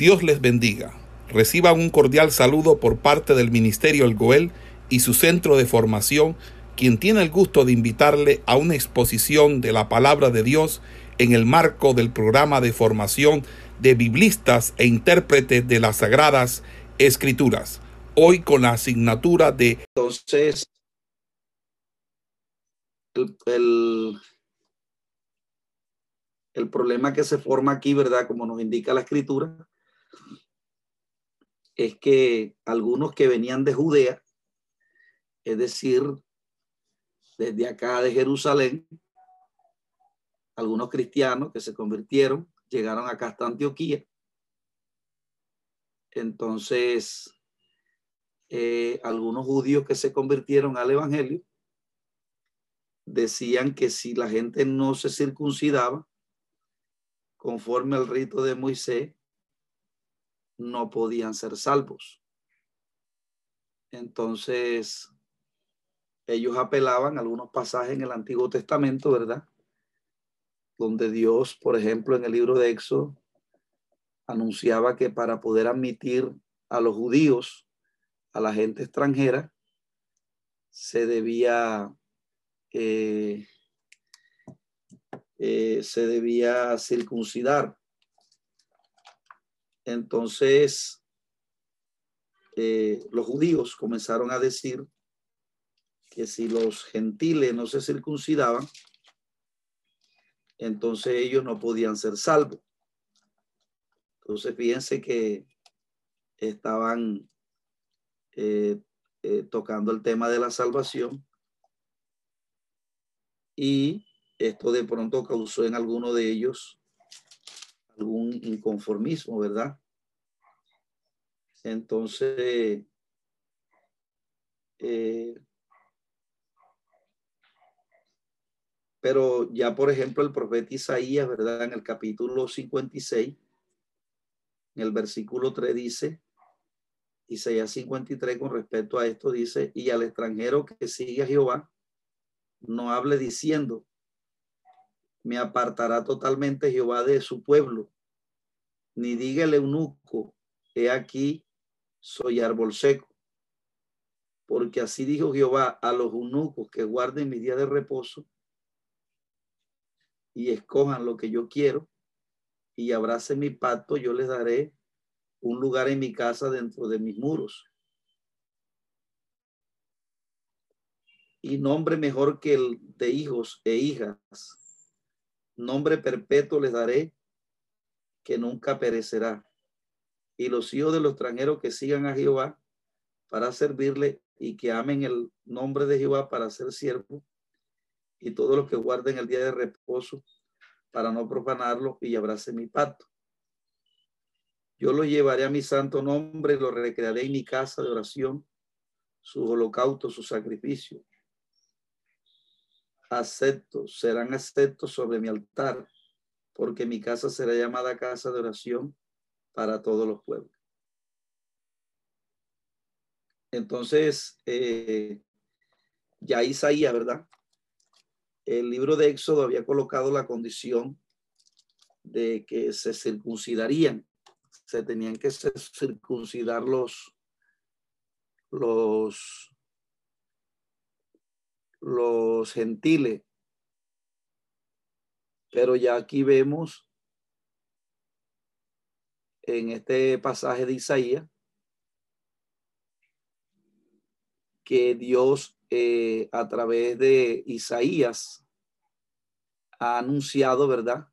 Dios les bendiga. Reciban un cordial saludo por parte del Ministerio El Goel y su centro de formación, quien tiene el gusto de invitarle a una exposición de la palabra de Dios en el marco del programa de formación de biblistas e intérpretes de las Sagradas Escrituras. Hoy con la asignatura de... Entonces, el, el, problema que se forma aquí, ¿verdad? Como nos indica la escritura, es que algunos que venían de Judea, es decir, desde acá de Jerusalén, algunos cristianos que se convirtieron, llegaron acá hasta Antioquía. Entonces, eh, algunos judíos que se convirtieron al Evangelio decían que si la gente no se circuncidaba conforme al rito de Moisés, no podían ser salvos. Entonces, ellos apelaban a algunos pasajes en el Antiguo Testamento, ¿verdad? Donde Dios, por ejemplo, en el libro de Éxodo, anunciaba que para poder admitir a los judíos, a la gente extranjera, se debía, eh, eh, se debía circuncidar entonces, eh, los judíos comenzaron a decir que si los gentiles no se circuncidaban, entonces ellos no podían ser salvos. Entonces, fíjense que estaban eh, eh, tocando el tema de la salvación y esto de pronto causó en alguno de ellos algún inconformismo, ¿verdad? Entonces, eh, pero ya por ejemplo el profeta Isaías, ¿verdad? En el capítulo 56, en el versículo 3 dice, Isaías 53 con respecto a esto dice, y al extranjero que sigue a Jehová, no hable diciendo, me apartará totalmente Jehová de su pueblo, ni diga el eunuco, he aquí, soy árbol seco. Porque así dijo Jehová a los eunucos que guarden mi día de reposo y escojan lo que yo quiero y abracen mi pacto, yo les daré un lugar en mi casa dentro de mis muros. Y nombre mejor que el de hijos e hijas nombre perpetuo les daré que nunca perecerá. Y los hijos de los extranjeros que sigan a Jehová para servirle y que amen el nombre de Jehová para ser siervo y todos los que guarden el día de reposo para no profanarlo y abrace mi pacto. Yo lo llevaré a mi santo nombre lo recrearé en mi casa de oración, su holocausto, su sacrificio aceptos, serán aceptos sobre mi altar, porque mi casa será llamada casa de oración para todos los pueblos. Entonces, eh, ya Isaías, ¿verdad? El libro de Éxodo había colocado la condición de que se circuncidarían, se tenían que circuncidar los, los los gentiles. Pero ya aquí vemos en este pasaje de Isaías que Dios eh, a través de Isaías ha anunciado, ¿verdad?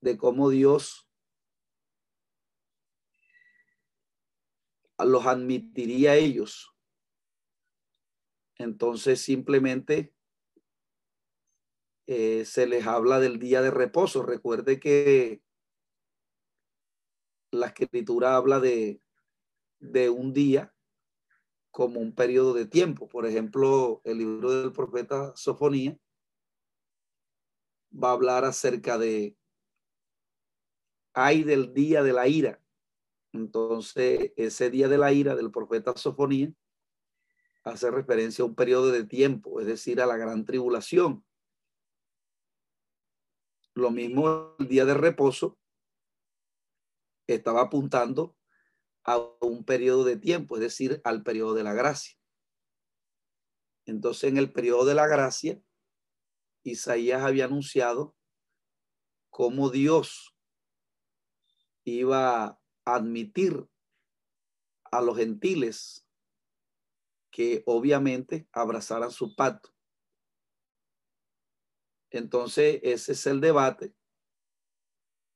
De cómo Dios los admitiría ellos. Entonces simplemente eh, se les habla del día de reposo. Recuerde que la escritura habla de, de un día como un periodo de tiempo. Por ejemplo, el libro del profeta Sofonía va a hablar acerca de hay del día de la ira. Entonces, ese día de la ira del profeta Sofonía hace referencia a un periodo de tiempo, es decir, a la gran tribulación. lo mismo el día de reposo estaba apuntando a un periodo de tiempo, es decir, al periodo de la gracia. Entonces, en el periodo de la gracia, Isaías había anunciado cómo Dios iba admitir a los gentiles que obviamente abrazaran su pacto. Entonces, ese es el debate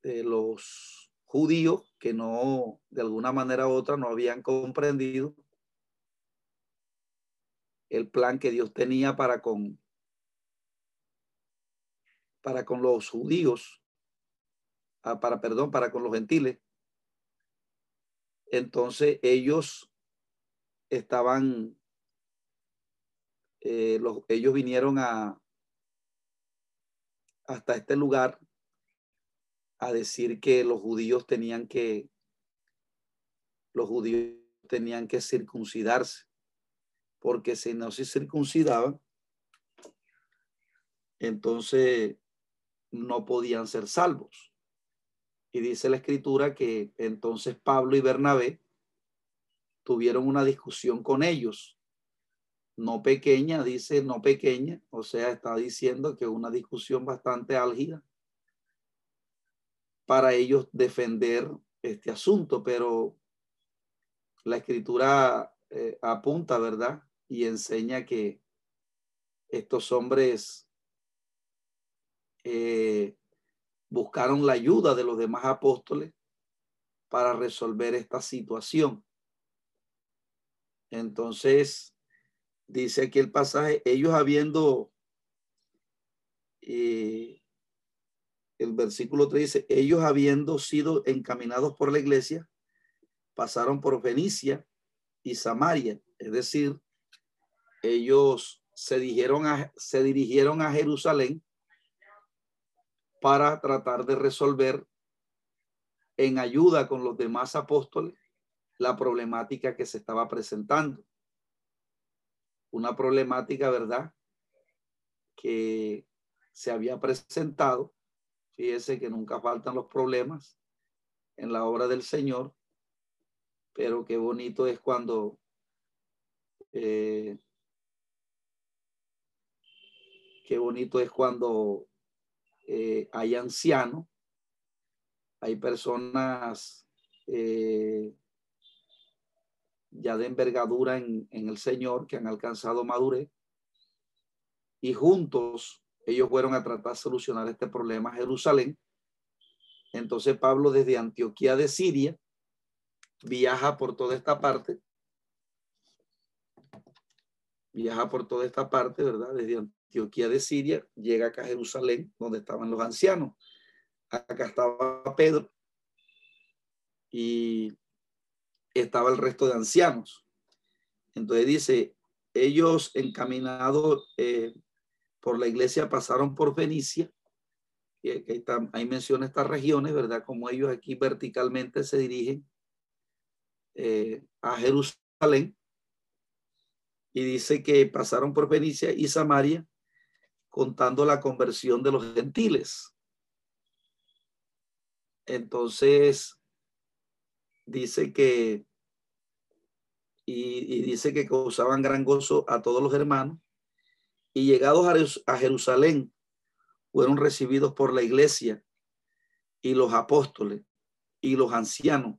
de los judíos que no, de alguna manera u otra, no habían comprendido el plan que Dios tenía para con, para con los judíos, ah, para, perdón, para con los gentiles. Entonces ellos estaban, eh, los, ellos vinieron a, hasta este lugar a decir que los judíos tenían que, los judíos tenían que circuncidarse, porque si no se circuncidaban, entonces no podían ser salvos. Y dice la escritura que entonces Pablo y Bernabé tuvieron una discusión con ellos. No pequeña, dice no pequeña, o sea, está diciendo que una discusión bastante álgida para ellos defender este asunto, pero la escritura eh, apunta, ¿verdad? Y enseña que estos hombres eh, buscaron la ayuda de los demás apóstoles para resolver esta situación. Entonces, dice aquí el pasaje, ellos habiendo, eh, el versículo 3 dice, ellos habiendo sido encaminados por la iglesia, pasaron por Fenicia y Samaria, es decir, ellos se dirigieron a, se dirigieron a Jerusalén para tratar de resolver en ayuda con los demás apóstoles la problemática que se estaba presentando. Una problemática, ¿verdad? Que se había presentado. Fíjese que nunca faltan los problemas en la obra del Señor, pero qué bonito es cuando eh, qué bonito es cuando eh, hay ancianos, hay personas eh, ya de envergadura en, el Señor que han alcanzado madurez y juntos ellos fueron a tratar de solucionar este problema a Jerusalén. Entonces Pablo desde Antioquía de Siria viaja por toda esta parte, viaja por toda esta parte, ¿verdad? Desde Antioquía de Siria, llega acá a Jerusalén, donde estaban los ancianos. Acá estaba Pedro y estaba el resto de ancianos. Entonces dice, ellos encaminados eh, por la iglesia pasaron por Fenicia, ahí, está, ahí menciona estas regiones, ¿verdad? Como ellos aquí verticalmente se dirigen eh, a Jerusalén. Y dice que pasaron por Fenicia y Samaria contando la conversión de los gentiles. Entonces, dice que, y, dice que causaban gran gozo a todos los hermanos, y llegados a Jerusalén, fueron recibidos por la iglesia y los apóstoles y los ancianos,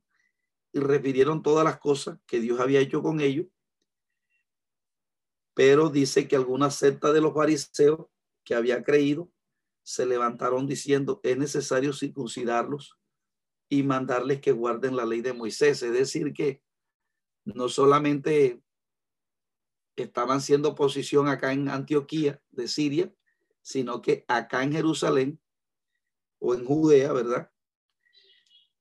y refirieron todas las cosas que Dios había hecho con ellos. Pero dice que alguna secta de los fariseos que había creído, se levantaron diciendo, es necesario circuncidarlos y mandarles que guarden la ley de Moisés. Es decir, que no solamente estaban siendo oposición acá en Antioquía de Siria, sino que acá en Jerusalén o en Judea, ¿verdad?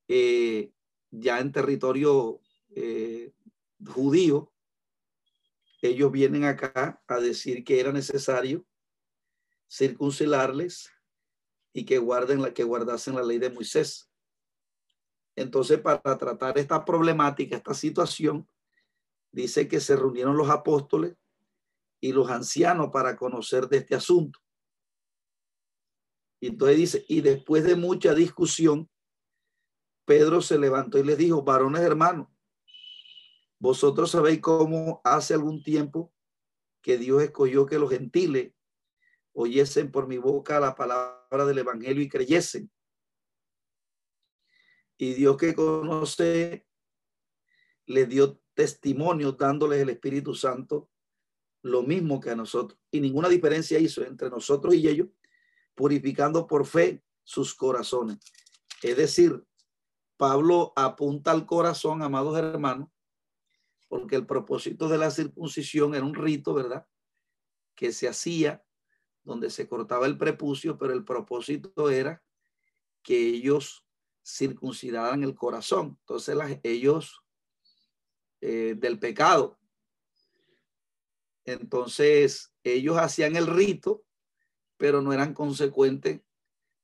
Eh, ya en territorio eh, judío, ellos vienen acá a decir que era necesario circuncilarles y que guarden la que guardasen la ley de Moisés. Entonces, para tratar esta problemática, esta situación, dice que se reunieron los apóstoles y los ancianos para conocer de este asunto. Y entonces dice, y después de mucha discusión, Pedro se levantó y les dijo, varones hermanos, vosotros sabéis cómo hace algún tiempo que Dios escogió que los gentiles oyesen por mi boca la palabra del Evangelio y creyesen. Y Dios que conoce les dio testimonio dándoles el Espíritu Santo lo mismo que a nosotros. Y ninguna diferencia hizo entre nosotros y ellos, purificando por fe sus corazones. Es decir, Pablo apunta al corazón, amados hermanos, porque el propósito de la circuncisión era un rito, ¿verdad? Que se hacía donde se cortaba el prepucio, pero el propósito era que ellos circuncidaran el corazón. Entonces ellos eh, del pecado. Entonces ellos hacían el rito, pero no eran consecuentes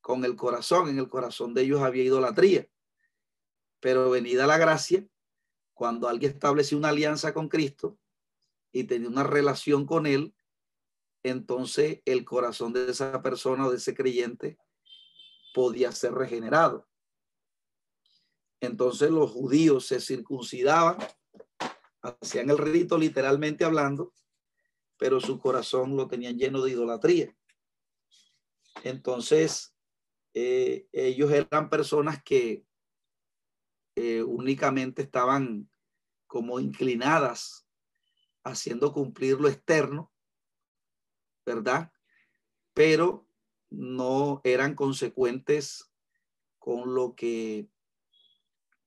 con el corazón. En el corazón de ellos había idolatría. Pero venida la gracia, cuando alguien estableció una alianza con Cristo y tenía una relación con Él, entonces el corazón de esa persona o de ese creyente podía ser regenerado. Entonces los judíos se circuncidaban, hacían el rito literalmente hablando, pero su corazón lo tenían lleno de idolatría. Entonces, eh, ellos eran personas que eh, únicamente estaban como inclinadas haciendo cumplir lo externo ¿verdad? Pero no eran consecuentes con lo que,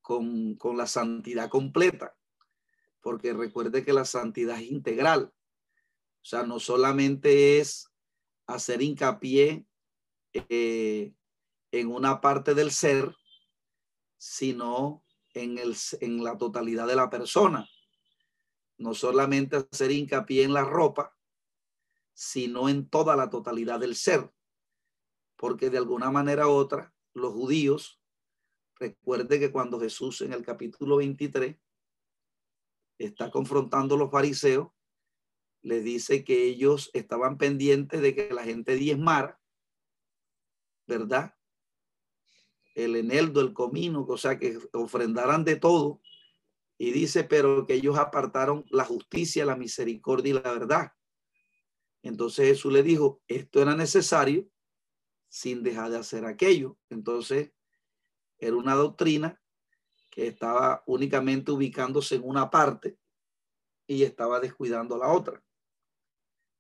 con, con la santidad completa, porque recuerde que la santidad es integral. O sea, no solamente es hacer hincapié eh, en una parte del ser, sino en, el, en la totalidad de la persona. No solamente hacer hincapié en la ropa, sino en toda la totalidad del ser. Porque de alguna manera u otra, los judíos, recuerde que cuando Jesús en el capítulo 23 está confrontando los fariseos, les dice que ellos estaban pendientes de que la gente diezmara, ¿verdad? El eneldo, el comino, o sea, que ofrendaran de todo. Y dice, pero que ellos apartaron la justicia, la misericordia y la verdad. Entonces Jesús le dijo, esto era necesario sin dejar de hacer aquello. Entonces era una doctrina que estaba únicamente ubicándose en una parte y estaba descuidando la otra.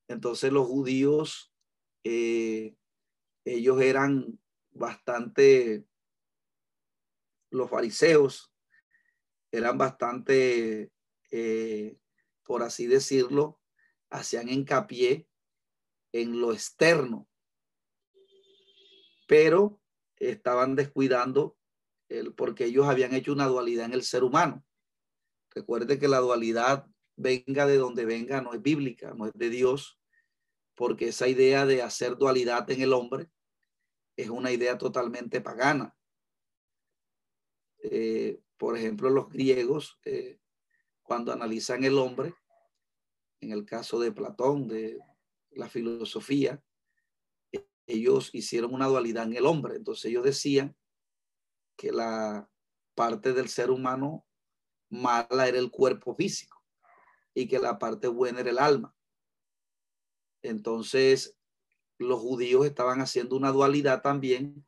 Entonces los judíos, eh, ellos eran bastante, los fariseos eran bastante, eh, por así decirlo, hacían hincapié en lo externo, pero estaban descuidando el, porque ellos habían hecho una dualidad en el ser humano. Recuerde que la dualidad venga de donde venga, no es bíblica, no es de Dios, porque esa idea de hacer dualidad en el hombre es una idea totalmente pagana. Eh, por ejemplo, los griegos, eh, cuando analizan el hombre, en el caso de Platón, de, la filosofía, ellos hicieron una dualidad en el hombre. Entonces ellos decían que la parte del ser humano mala era el cuerpo físico y que la parte buena era el alma. Entonces los judíos estaban haciendo una dualidad también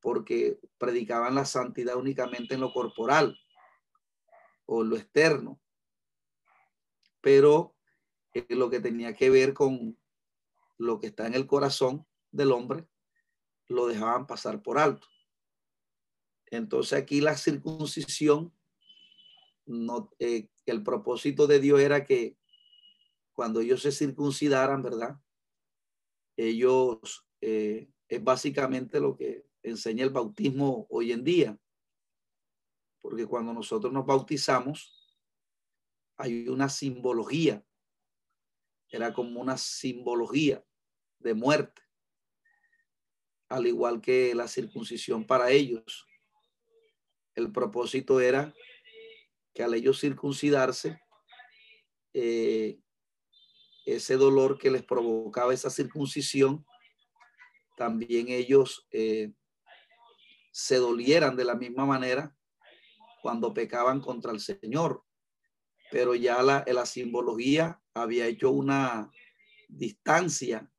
porque predicaban la santidad únicamente en lo corporal o en lo externo. Pero lo que tenía que ver con lo que está en el corazón del hombre, lo dejaban pasar por alto. Entonces aquí la circuncisión, no, eh, el propósito de Dios era que cuando ellos se circuncidaran, ¿verdad? Ellos, eh, es básicamente lo que enseña el bautismo hoy en día. Porque cuando nosotros nos bautizamos, hay una simbología. Era como una simbología de muerte, al igual que la circuncisión para ellos. El propósito era que al ellos circuncidarse, eh, ese dolor que les provocaba esa circuncisión también ellos eh, se dolieran de la misma manera cuando pecaban contra el Señor. Pero ya la, la simbología había hecho una distancia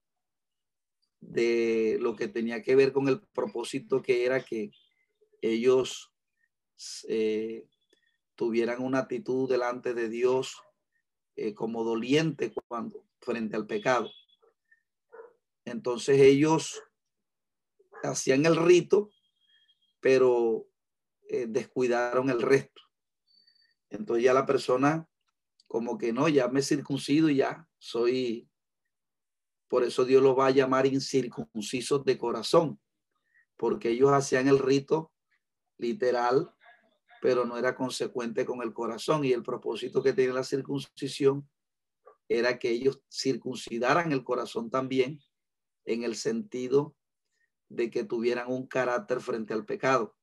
de lo que tenía que ver con el propósito que era que ellos eh, tuvieran una actitud delante de Dios eh, como doliente cuando frente al pecado. Entonces ellos hacían el rito, pero eh, descuidaron el resto. Entonces ya la persona como que no, ya me circuncido y ya soy, por eso Dios lo va a llamar incircuncisos de corazón, porque ellos hacían el rito literal, pero no era consecuente con el corazón y el propósito que tenía la circuncisión era que ellos circuncidaran el corazón también en el sentido de que tuvieran un carácter frente al pecado.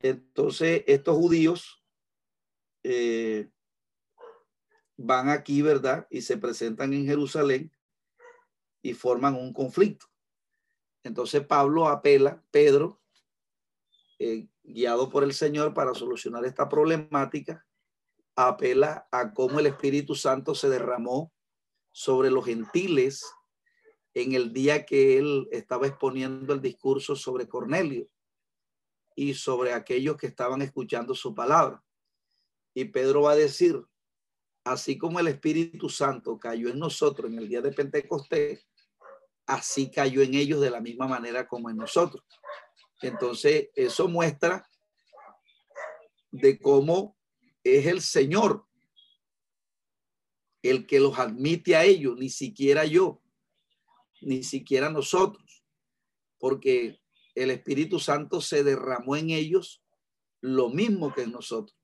Entonces, estos judíos eh, van aquí, ¿verdad? Y se presentan en Jerusalén y forman un conflicto. Entonces Pablo apela, Pedro, eh, guiado por el Señor para solucionar esta problemática, apela a cómo el Espíritu Santo se derramó sobre los gentiles en el día que él estaba exponiendo el discurso sobre Cornelio y sobre aquellos que estaban escuchando su palabra. Y Pedro va a decir, así como el Espíritu Santo cayó en nosotros en el día de Pentecostés, así cayó en ellos de la misma manera como en nosotros. Entonces, eso muestra de cómo es el Señor el que los admite a ellos, ni siquiera yo ni siquiera nosotros, porque el Espíritu Santo se derramó en ellos lo mismo que en nosotros.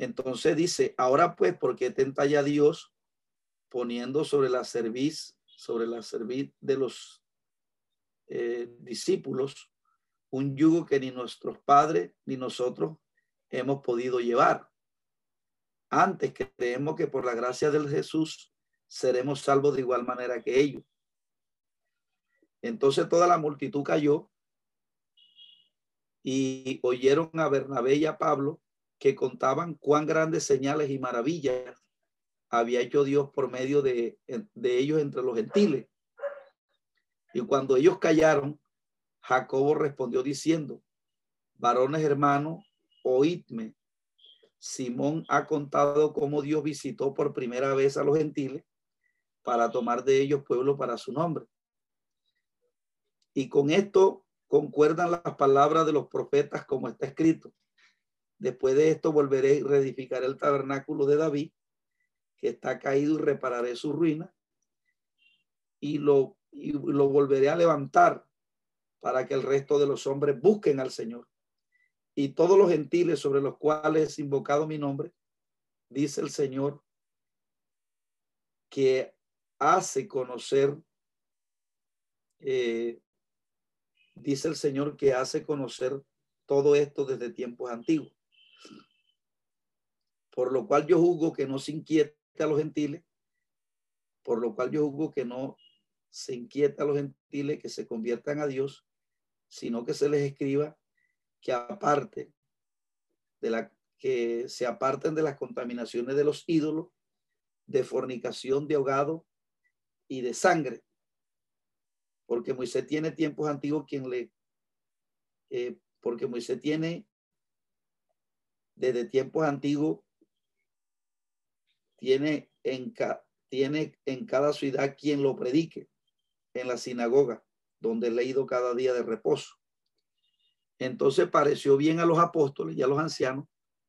Entonces dice, ahora pues, porque tenta ya Dios poniendo sobre la cerviz, sobre la cerviz de los eh, discípulos, un yugo que ni nuestros padres ni nosotros hemos podido llevar. Antes creemos que por la gracia del Jesús seremos salvos de igual manera que ellos. Entonces toda la multitud cayó y oyeron a Bernabé y a Pablo que contaban cuán grandes señales y maravillas había hecho Dios por medio de, de ellos entre los gentiles. Y cuando ellos callaron, Jacobo respondió diciendo, varones hermanos, oídme. Simón ha contado cómo Dios visitó por primera vez a los gentiles para tomar de ellos pueblo para su nombre. Y con esto concuerdan las palabras de los profetas como está escrito. Después de esto volveré y reedificaré el tabernáculo de David, que está caído, y repararé su ruina, y lo, y lo volveré a levantar para que el resto de los hombres busquen al Señor. Y todos los gentiles sobre los cuales he invocado mi nombre, dice el Señor, que hace conocer, eh, dice el Señor que hace conocer todo esto desde tiempos antiguos. Por lo cual yo juzgo que no se inquiete a los gentiles, por lo cual yo juzgo que no se inquieta a los gentiles que se conviertan a Dios, sino que se les escriba que aparte de la que se aparten de las contaminaciones de los ídolos, de fornicación, de ahogado, y de sangre. Porque Moisés tiene tiempos antiguos quien le, eh, porque Moisés tiene desde tiempos antiguos, tiene en, tiene en cada ciudad quien lo predique en la sinagoga, donde leído cada día de reposo. Entonces pareció bien a los apóstoles y a los ancianos,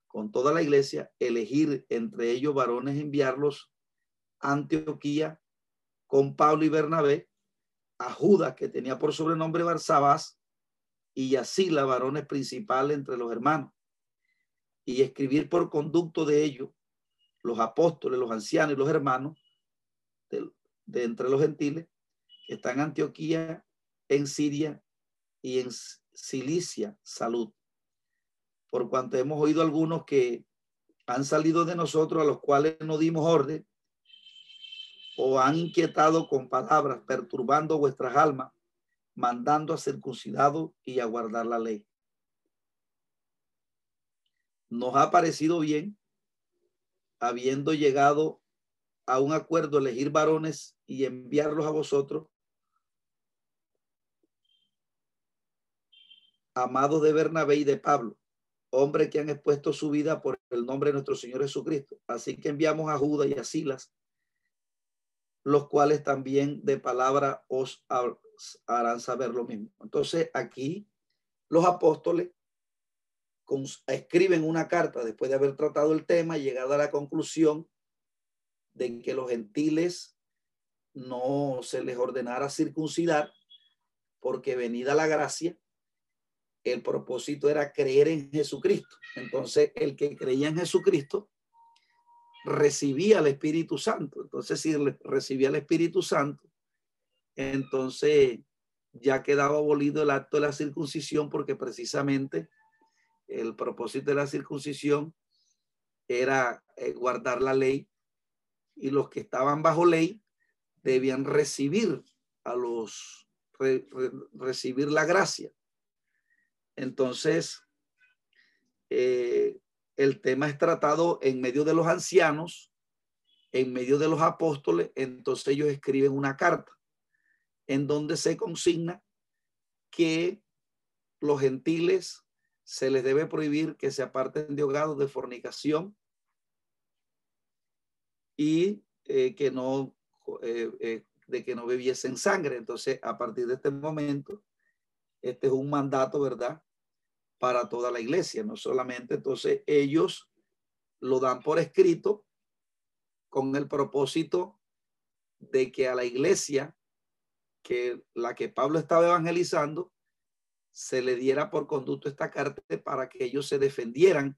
con toda la iglesia, elegir entre ellos varones, enviarlos a Antioquía con Pablo y Bernabé, a Judas, que tenía por sobrenombre Barsabás, y así la varones principal entre los hermanos, y escribir por conducto de ellos los apóstoles, los ancianos y los hermanos de, entre los gentiles que están en Antioquía, en Siria y en Cilicia, salud. Por cuanto hemos oído algunos que han salido de nosotros, a los cuales no dimos orden, o han inquietado con palabras, perturbando vuestras almas, mandando a circuncidado y a guardar la ley. Nos ha parecido bien, habiendo llegado a un acuerdo, elegir varones y enviarlos a vosotros, amados de Bernabé y de Pablo, hombres que han expuesto su vida por el nombre de nuestro Señor Jesucristo. Así que enviamos a Judas y a Silas, los cuales también de palabra os harán saber lo mismo. Entonces aquí los apóstoles escriben una carta después de haber tratado el tema y llegado a la conclusión de que los gentiles no se les ordenara circuncidar porque venida la gracia el propósito era creer en Jesucristo. Entonces, el que creía en Jesucristo recibía el Espíritu Santo. Entonces, si recibía el Espíritu Santo, entonces ya quedaba abolido el acto de la circuncisión porque precisamente el propósito de la circuncisión era eh, guardar la ley y los que estaban bajo ley debían recibir a los recibir la gracia. Entonces, eh, el tema es tratado en medio de los ancianos, en medio de los apóstoles, entonces ellos escriben una carta en donde se consigna que los gentiles se les debe prohibir que se aparten de hogados de fornicación y eh, que no eh, de que no bebiesen sangre. Entonces, a partir de este momento, este es un mandato, ¿verdad? Para toda la iglesia, no solamente. Entonces ellos lo dan por escrito con el propósito de que a la iglesia, que la que Pablo estaba evangelizando, se le diera por conducto esta carta para que ellos se defendieran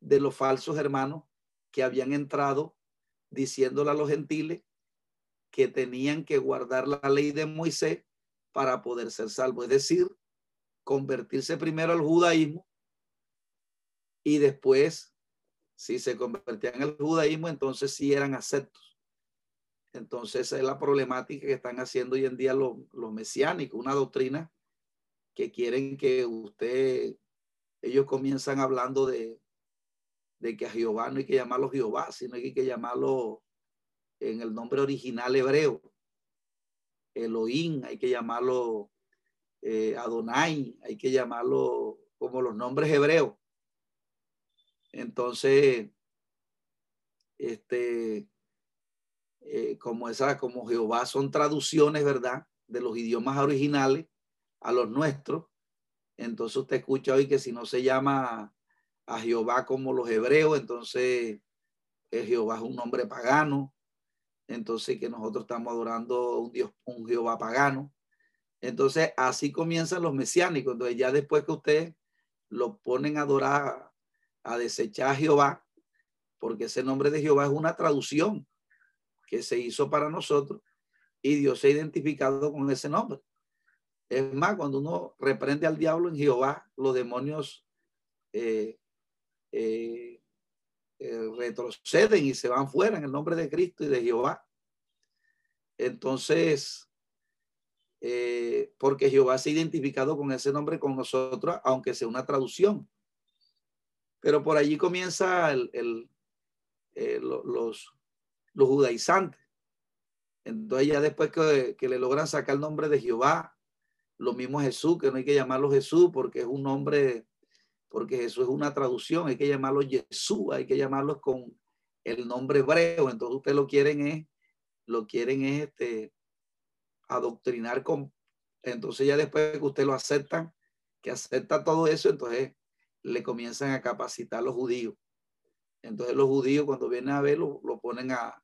de los falsos hermanos que habían entrado diciéndole a los gentiles que tenían que guardar la ley de Moisés para poder ser salvo. Es decir, convertirse primero al judaísmo y después, si se convertían al judaísmo, entonces sí eran aceptos. Entonces esa es la problemática que están haciendo hoy en día los, los mesiánicos, una doctrina que quieren que usted, ellos comienzan hablando de, de que a Jehová no hay que llamarlo Jehová, sino hay que llamarlo en el nombre original hebreo. Elohim, hay que llamarlo eh, Adonai, hay que llamarlo como los nombres hebreos. Entonces, este, eh, como esa, como Jehová son traducciones, ¿verdad? De los idiomas originales a los nuestros. Entonces usted escucha hoy que si no se llama a Jehová como los hebreos, entonces eh, Jehová es un nombre pagano entonces que nosotros estamos adorando un Dios, un Jehová pagano. Entonces así comienzan los mesiánicos. Entonces ya después que ustedes lo ponen a adorar, a desechar a Jehová, porque ese nombre de Jehová es una traducción que se hizo para nosotros y Dios se ha identificado con ese nombre. Es más, cuando uno reprende al diablo en Jehová, los demonios eh, eh, eh, retroceden y se van fuera en el nombre de Cristo y de Jehová. Entonces, porque Jehová se ha identificado con ese nombre con nosotros, aunque sea una traducción. Pero por allí comienza los, los judaizantes. Entonces ya después que, le logran sacar el nombre de Jehová, lo mismo Jesús, que no hay que llamarlo Jesús porque es un nombre porque Jesús es una traducción, hay que llamarlo Jesús, hay que llamarlo con el nombre hebreo, entonces ustedes lo quieren es, lo quieren es este, adoctrinar con, entonces ya después que usted lo aceptan, que acepta todo eso, entonces le comienzan a capacitar a los judíos. Entonces los judíos cuando vienen a verlo, lo ponen a,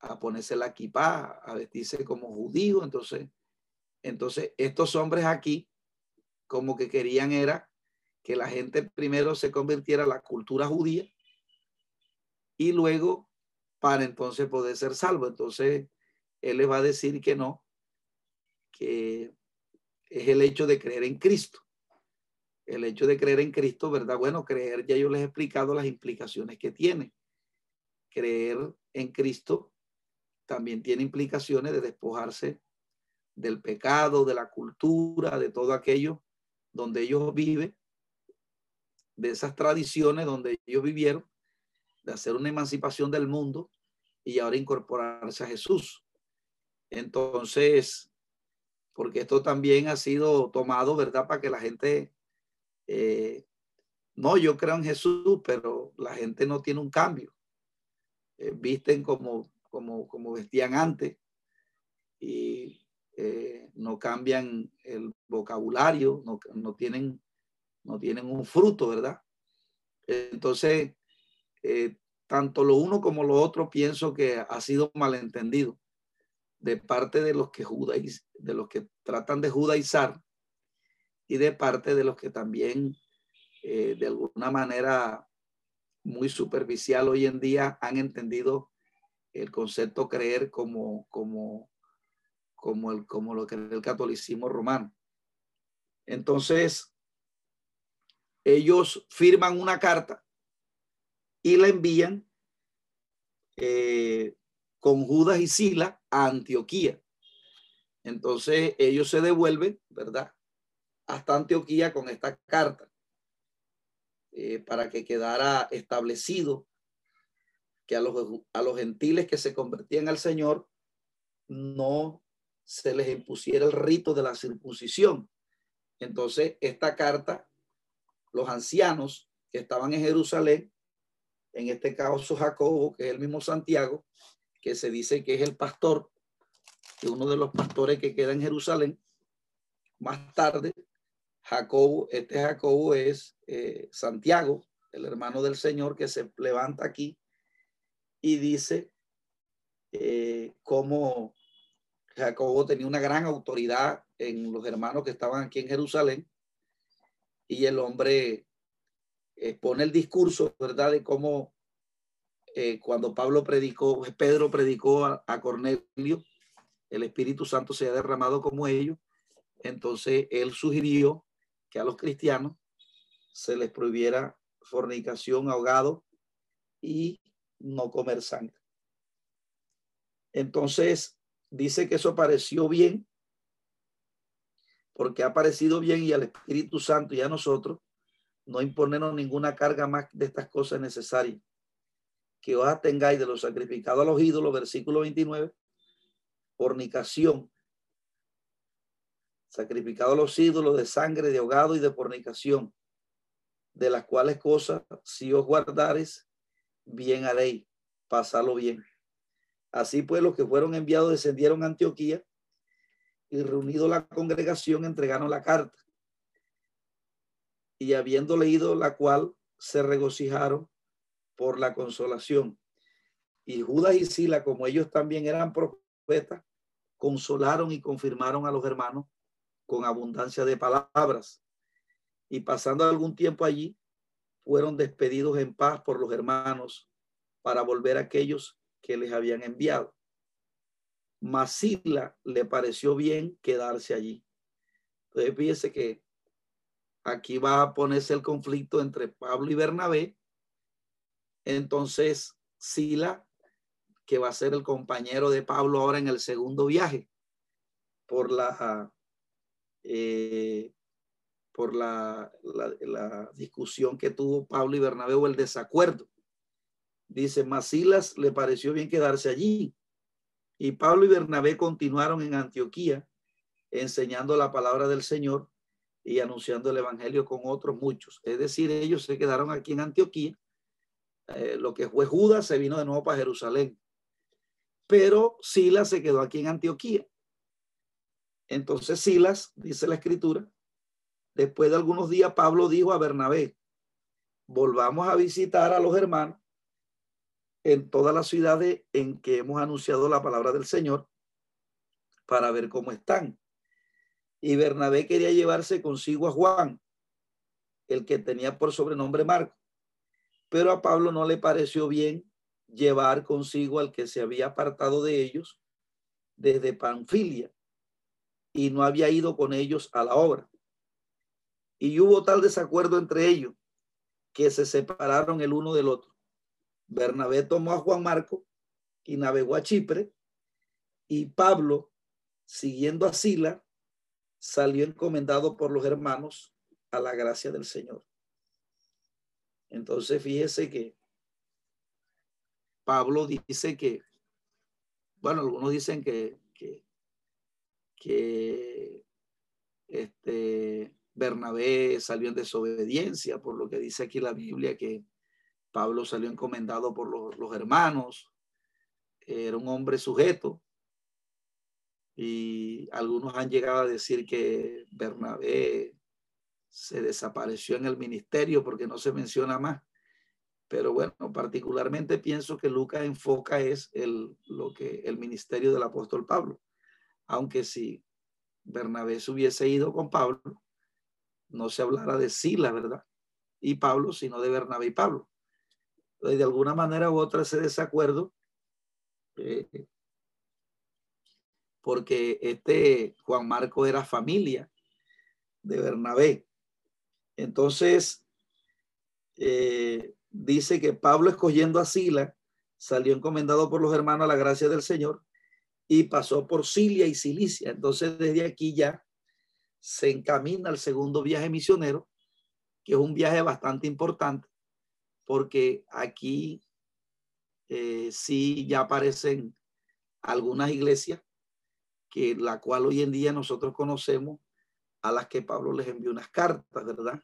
a ponerse la equipa, a vestirse como judío. Entonces, entonces estos hombres aquí como que querían era que la gente primero se convirtiera a la cultura judía y luego para entonces poder ser salvo. Entonces, él les va a decir que no, que es el hecho de creer en Cristo. El hecho de creer en Cristo, ¿verdad? Bueno, creer, ya yo les he explicado las implicaciones que tiene. Creer en Cristo también tiene implicaciones de despojarse del pecado, de la cultura, de todo aquello donde ellos viven, de esas tradiciones donde ellos vivieron, de hacer una emancipación del mundo y ahora incorporarse a Jesús. Entonces, porque esto también ha sido tomado, ¿verdad? Para que la gente, eh, no, yo creo en Jesús, pero la gente no tiene un cambio. Eh, visten como, como, como vestían antes y eh, no cambian el vocabulario, no, no, tienen, no tienen un fruto, ¿verdad? Entonces, tanto lo uno como lo otro pienso que ha sido malentendido de parte de los que judaiz, de los que tratan de judaizar y de parte de los que también eh, de alguna manera muy superficial hoy en día han entendido el concepto creer como como como el como lo que es el catolicismo romano. Entonces ellos firman una carta y la envían eh, con Judas y Sila a Antioquía. Entonces ellos se devuelven, ¿verdad? Hasta Antioquía con esta carta eh, para que quedara establecido que a los, a los gentiles que se convertían al Señor no se les impusiera el rito de la circuncisión. Entonces, esta carta, los ancianos que estaban en Jerusalén, en este caso Jacobo, que es el mismo Santiago, que se dice que es el pastor, que uno de los pastores que queda en Jerusalén. Más tarde, Jacobo, este Jacobo es eh, Santiago, el hermano del Señor, que se levanta aquí y dice eh, cómo Jacobo tenía una gran autoridad en los hermanos que estaban aquí en Jerusalén y el hombre expone el discurso, ¿verdad? De cómo eh, cuando Pablo predicó, Pedro predicó a, Cornelio, el Espíritu Santo se ha derramado como ellos. Entonces él sugirió que a los cristianos se les prohibiera fornicación, ahogado y no comer sangre. Entonces dice que eso pareció bien, porque ha parecido bien y al Espíritu Santo y a nosotros no imponernos ninguna carga más de estas cosas necesarias que os tengáis de lo sacrificado a los ídolos, versículo 29, fornicación, sacrificado a los ídolos de sangre, de ahogado y de fornicación, de las cuales cosas, si os guardares, bien haréis, pasarlo bien. Así pues, los que fueron enviados descendieron a Antioquía y reunido la congregación entregaron la carta. Y habiendo leído la cual, se regocijaron por la consolación. Y Judas y Sila, como ellos también eran profetas, consolaron y confirmaron a los hermanos con abundancia de palabras. Y pasando algún tiempo allí, fueron despedidos en paz por los hermanos para volver a aquellos que les habían enviado. Mas Sila le pareció bien quedarse allí. Entonces fíjese que aquí va a ponerse el conflicto entre Pablo y Bernabé entonces, Sila, que va a ser el compañero de Pablo ahora en el segundo viaje, por la, eh, por la, la, discusión que tuvo Pablo y Bernabé o el desacuerdo. Dice, Masilas le pareció bien quedarse allí. Y Pablo y Bernabé continuaron en Antioquía enseñando la palabra del Señor y anunciando el Evangelio con otros muchos. Es decir, ellos se quedaron aquí en Antioquía eh, lo que fue Judas se vino de nuevo para Jerusalén. Pero Silas se quedó aquí en Antioquía. Entonces Silas, dice la escritura, después de algunos días Pablo dijo a Bernabé, volvamos a visitar a los hermanos en todas las ciudades en que hemos anunciado la palabra del Señor para ver cómo están. Y Bernabé quería llevarse consigo a Juan, el que tenía por sobrenombre Marco. Pero a Pablo no le pareció bien llevar consigo al que se había apartado de ellos desde Panfilia y no había ido con ellos a la obra. Y hubo tal desacuerdo entre ellos que se separaron el uno del otro. Bernabé tomó a Juan Marco y navegó a Chipre Y Pablo, siguiendo a Sila, salió encomendado por los hermanos a la gracia del Señor. Entonces, fíjese que Pablo dice que, bueno, algunos dicen que, que, que este, Bernabé salió en desobediencia, por lo que dice aquí la Biblia, que Pablo salió encomendado por los, hermanos, era un hombre sujeto, y algunos han llegado a decir que Bernabé se desapareció en el ministerio porque no se menciona más. Pero bueno, particularmente pienso que Lucas enfoca es el, lo que el ministerio del apóstol Pablo. Aunque si Bernabé se hubiese ido con Pablo, no se hablara de Sila, ¿verdad? Y Pablo, sino de Bernabé y Pablo. De alguna manera u otra ese desacuerdo, eh, porque este Juan Marco era familia de Bernabé. Entonces, eh, dice que Pablo escogiendo a Sila, salió encomendado por los hermanos a la gracia del Señor y pasó por Silia y Cilicia. Entonces, desde aquí ya se encamina al segundo viaje misionero, que es un viaje bastante importante, porque aquí eh, sí ya aparecen algunas iglesias que la cual hoy en día nosotros conocemos a las que Pablo les envió unas cartas, ¿verdad?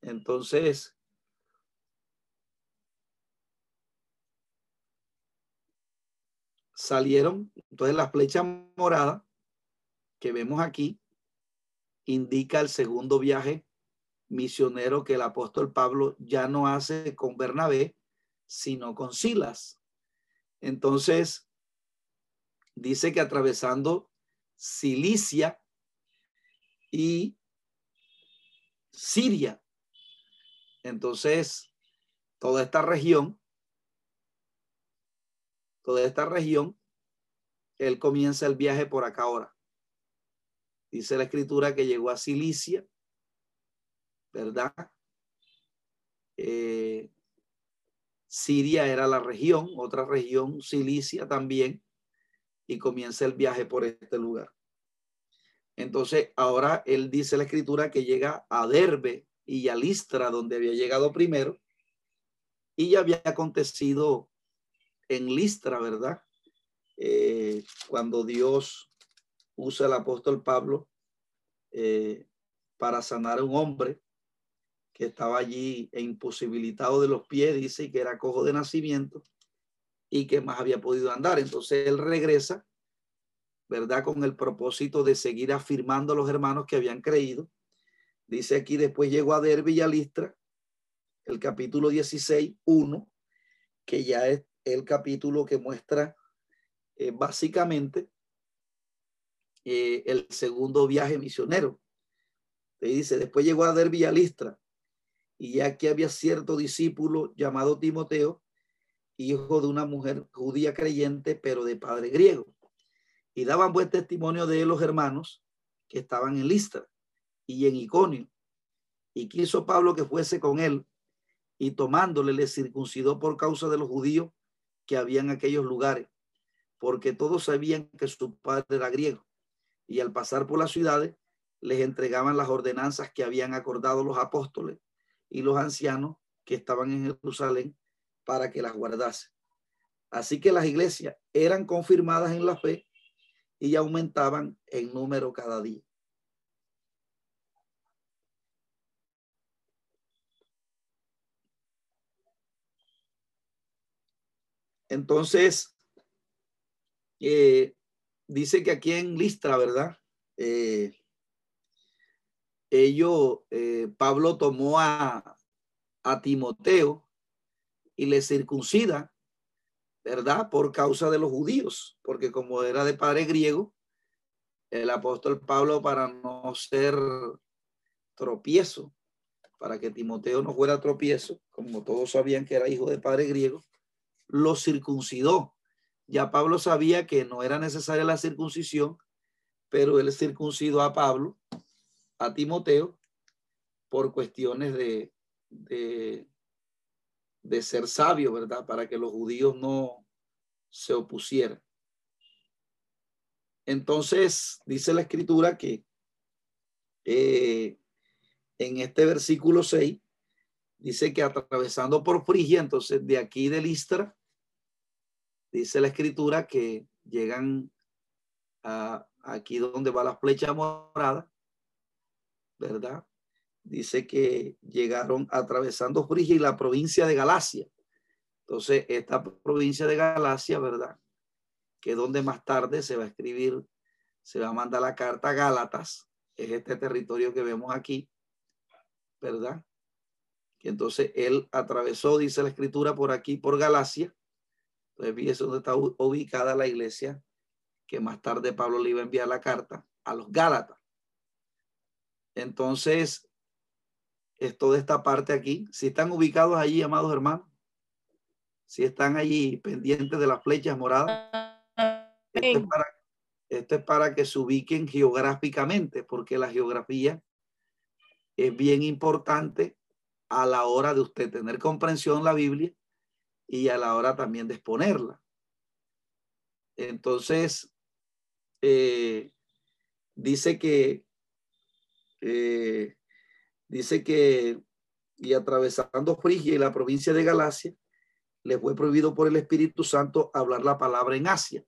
Entonces, salieron, entonces la flecha morada que vemos aquí indica el segundo viaje misionero que el apóstol Pablo ya no hace con Bernabé, sino con Silas. Entonces, dice que atravesando Cilicia y Siria. Entonces, toda esta región, toda esta región, él comienza el viaje por acá ahora. Dice la escritura que llegó a Cilicia, ¿verdad? Eh, Siria era la región, otra región, Cilicia también, y comienza el viaje por este lugar. Entonces, ahora él dice la escritura que llega a Derbe y a Listra, donde había llegado primero, y ya había acontecido en Listra, ¿verdad? Eh, cuando Dios usa el apóstol Pablo eh, para sanar a un hombre estaba allí e imposibilitado de los pies, dice, que era cojo de nacimiento y que más había podido andar. Entonces él regresa, ¿verdad? Con el propósito de seguir afirmando a los hermanos que habían creído. Dice aquí, después llegó a Derbe y Listra, el capítulo 16, 1, que ya es el capítulo que muestra eh, básicamente eh, el segundo viaje misionero. Te dice, después llegó a Derbe y Listra, y ya que había cierto discípulo llamado Timoteo, hijo de una mujer judía creyente, pero de padre griego. Y daban buen testimonio de él los hermanos que estaban en Listra y en Iconio. Y quiso Pablo que fuese con él, y tomándole le circuncidó por causa de los judíos que había en aquellos lugares, porque todos sabían que su padre era griego. Y al pasar por las ciudades, les entregaban las ordenanzas que habían acordado los apóstoles y los ancianos que estaban en Jerusalén para que las guardase. Así que las iglesias eran confirmadas en la fe y aumentaban en número cada día. Entonces, eh, dice que aquí en Listra, ¿verdad? Eh, ello, eh, Pablo tomó a, a Timoteo y le circuncida, ¿verdad? Por causa de los judíos, porque como era de padre griego, el apóstol Pablo para no ser tropiezo, para que Timoteo no fuera tropiezo, como todos sabían que era hijo de padre griego, lo circuncidó. Ya Pablo sabía que no era necesaria la circuncisión, pero él circuncidó a Pablo, a Timoteo, por cuestiones de, de, de ser sabio, ¿verdad? Para que los judíos no se opusieran. Entonces, dice la escritura que eh, en este versículo 6, dice que atravesando por Frigia, entonces de aquí de Listra, dice la escritura que llegan a aquí donde va la flecha morada, ¿verdad? Dice que llegaron atravesando Frigia y la provincia de Galacia. Entonces, esta provincia de Galacia, ¿verdad? Que donde más tarde se va a escribir, se va a mandar la carta Gálatas, es este territorio que vemos aquí, ¿verdad? Que entonces él atravesó, dice la escritura, por aquí, por Galacia. Entonces, fíjese donde está ubicada la iglesia, que más tarde Pablo le iba a enviar la carta a los Gálatas. Entonces, es toda esta parte aquí. Si están ubicados allí, amados hermanos, si están allí pendientes de las flechas moradas, esto es, para, esto es para que se ubiquen geográficamente, porque la geografía es bien importante a la hora de usted tener comprensión de la Biblia y a la hora también de exponerla. Entonces, eh, dice que, eh, dice que, y atravesando Frigia y la provincia de Galacia, le fue prohibido por el Espíritu Santo hablar la palabra en Asia.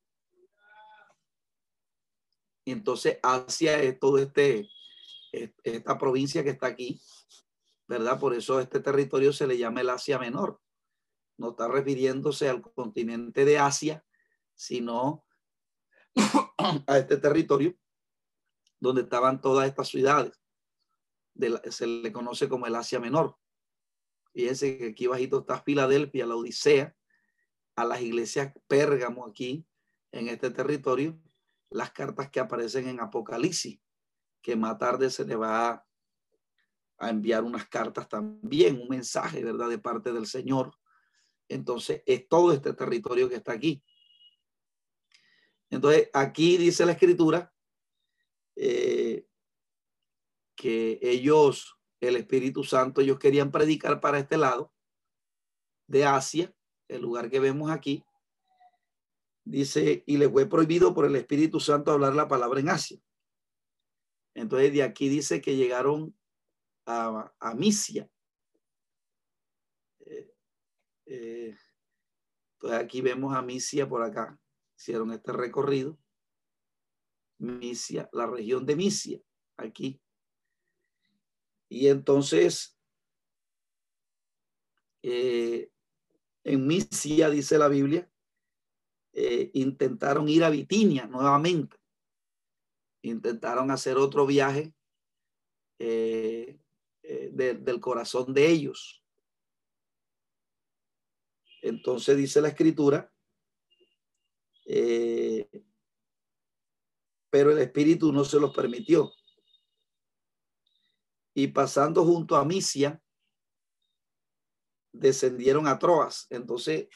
Entonces, Asia es todo este, esta provincia que está aquí, ¿verdad? Por eso este territorio se le llama el Asia Menor. No está refiriéndose al continente de Asia, sino a este territorio donde estaban todas estas ciudades. Se le conoce como el Asia Menor. Fíjense que aquí bajito está Filadelfia, la Odisea, a las iglesias Pérgamo aquí, en este territorio, las cartas que aparecen en Apocalipsis, que más tarde se le va a enviar unas cartas también, un mensaje, ¿verdad?, de parte del Señor. Entonces, es todo este territorio que está aquí. Entonces, aquí dice la escritura eh, que ellos, el Espíritu Santo, ellos querían predicar para este lado de Asia, el lugar que vemos aquí. Dice, y les fue prohibido por el Espíritu Santo hablar la palabra en Asia. Entonces, de aquí dice que llegaron a, a Misia. Eh, eh, entonces, aquí vemos a Misia por acá hicieron este recorrido. Misia, la región de Misia, aquí. Y entonces, eh, en Misia, dice la Biblia, eh, intentaron ir a Bitinia nuevamente. Intentaron hacer otro viaje eh, del corazón de ellos. Entonces dice la escritura eh, pero el Espíritu no se los permitió. Y pasando junto a Misia, descendieron a Troas. Entonces,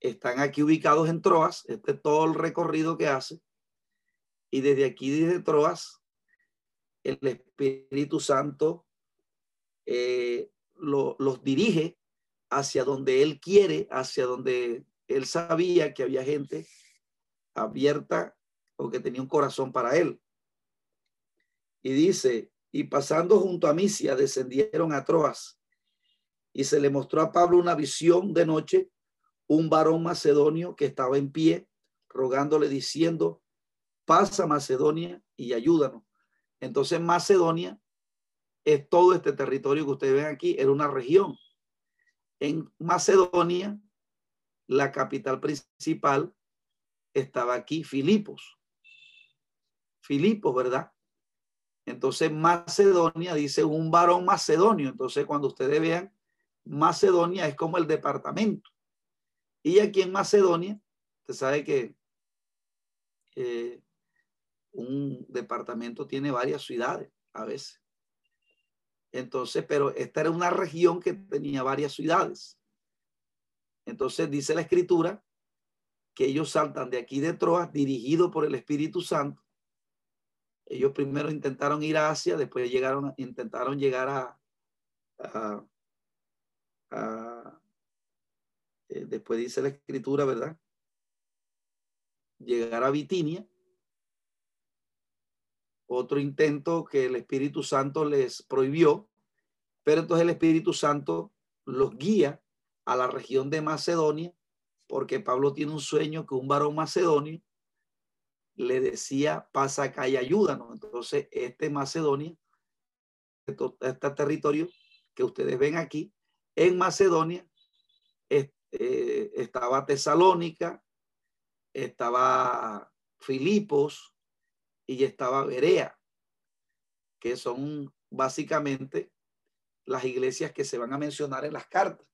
están aquí ubicados en Troas. Este es todo el recorrido que hace. Y desde aquí, desde Troas, el Espíritu Santo eh, los dirige hacia donde Él quiere, hacia donde él sabía que había gente abierta o que tenía un corazón para él. Y dice, y pasando junto a Misia, descendieron a Troas. Y se le mostró a Pablo una visión de noche, un varón macedonio que estaba en pie, rogándole diciendo, pasa Macedonia y ayúdanos. Entonces Macedonia es todo este territorio que ustedes ven aquí, era una región. En Macedonia la capital principal estaba aquí, Filipos. Filipos, ¿verdad? Entonces Macedonia dice un varón macedonio. Entonces cuando ustedes vean, Macedonia es como el departamento. Y aquí en Macedonia, usted sabe que eh, un departamento tiene varias ciudades a veces. Entonces, pero esta era una región que tenía varias ciudades. Entonces dice la escritura que ellos saltan de aquí de Troas dirigidos por el Espíritu Santo. Ellos primero intentaron ir a Asia, después llegaron, intentaron llegar a, eh, después dice la escritura, ¿verdad? Llegar a Bitinia otro intento que el Espíritu Santo les prohibió, pero entonces el Espíritu Santo los guía a la región de Macedonia, porque Pablo tiene un sueño que un varón macedonio le decía, pasa acá y ayúdanos. Entonces, este Macedonia, este territorio que ustedes ven aquí, en Macedonia, eh, estaba Tesalónica, estaba Filipos y estaba Berea, que son básicamente las iglesias que se van a mencionar en las cartas.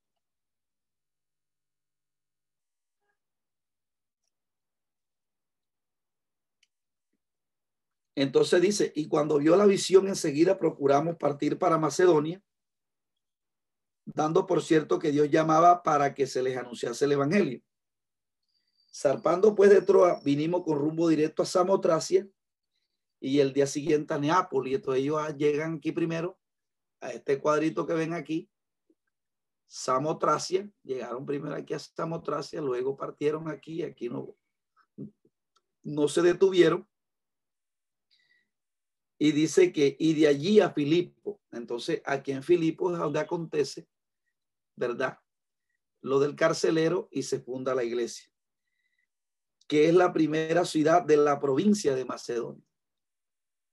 Entonces dice, y cuando vio la visión enseguida procuramos partir para Macedonia, dando por cierto que Dios llamaba para que se les anunciase el Evangelio. Zarpando pues de Troa, vinimos con rumbo directo a Samotracia y el día siguiente a Neápolis. Entonces ellos llegan aquí primero a este cuadrito que ven aquí, Samotracia, llegaron primero aquí a Samotracia, luego partieron aquí, aquí no, no se detuvieron. Y dice que, y de allí a Filipo. Entonces, aquí en Filipo es donde acontece, ¿verdad? Lo del carcelero y se funda la iglesia, que es la primera ciudad de la provincia de Macedonia.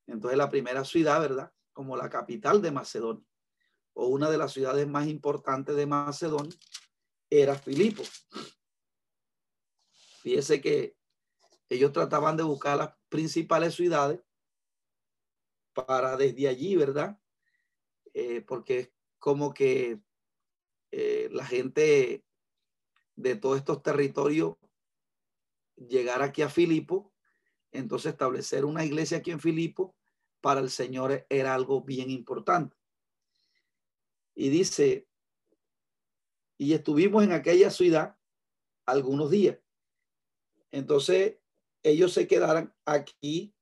Entonces, la primera ciudad, ¿verdad? como la capital de Macedonia o una de las ciudades más importantes de Macedonia era Filipo. Fíjese que ellos trataban de buscar las principales ciudades para desde allí, ¿verdad? Eh, porque es como que eh, la gente de todos estos territorios llegar aquí a Filipo, entonces establecer una iglesia aquí en Filipo para el Señor era algo bien importante. Y dice, y estuvimos en aquella ciudad algunos días. Entonces, ellos se quedaron aquí,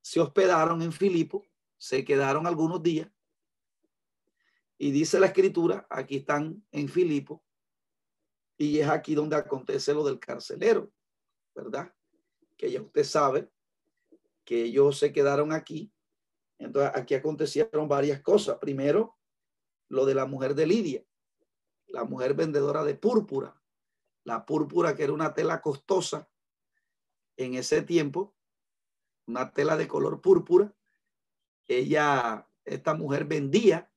se hospedaron en Filipo, se quedaron algunos días. Y dice la escritura, aquí están en Filipo, y es aquí donde acontece lo del carcelero, ¿verdad? Que ya usted sabe que ellos se quedaron aquí entonces, aquí acontecieron varias cosas. Primero, lo de la mujer de Lidia, la mujer vendedora de púrpura. La púrpura, que era una tela costosa en ese tiempo, una tela de color púrpura. Ella, esta mujer vendía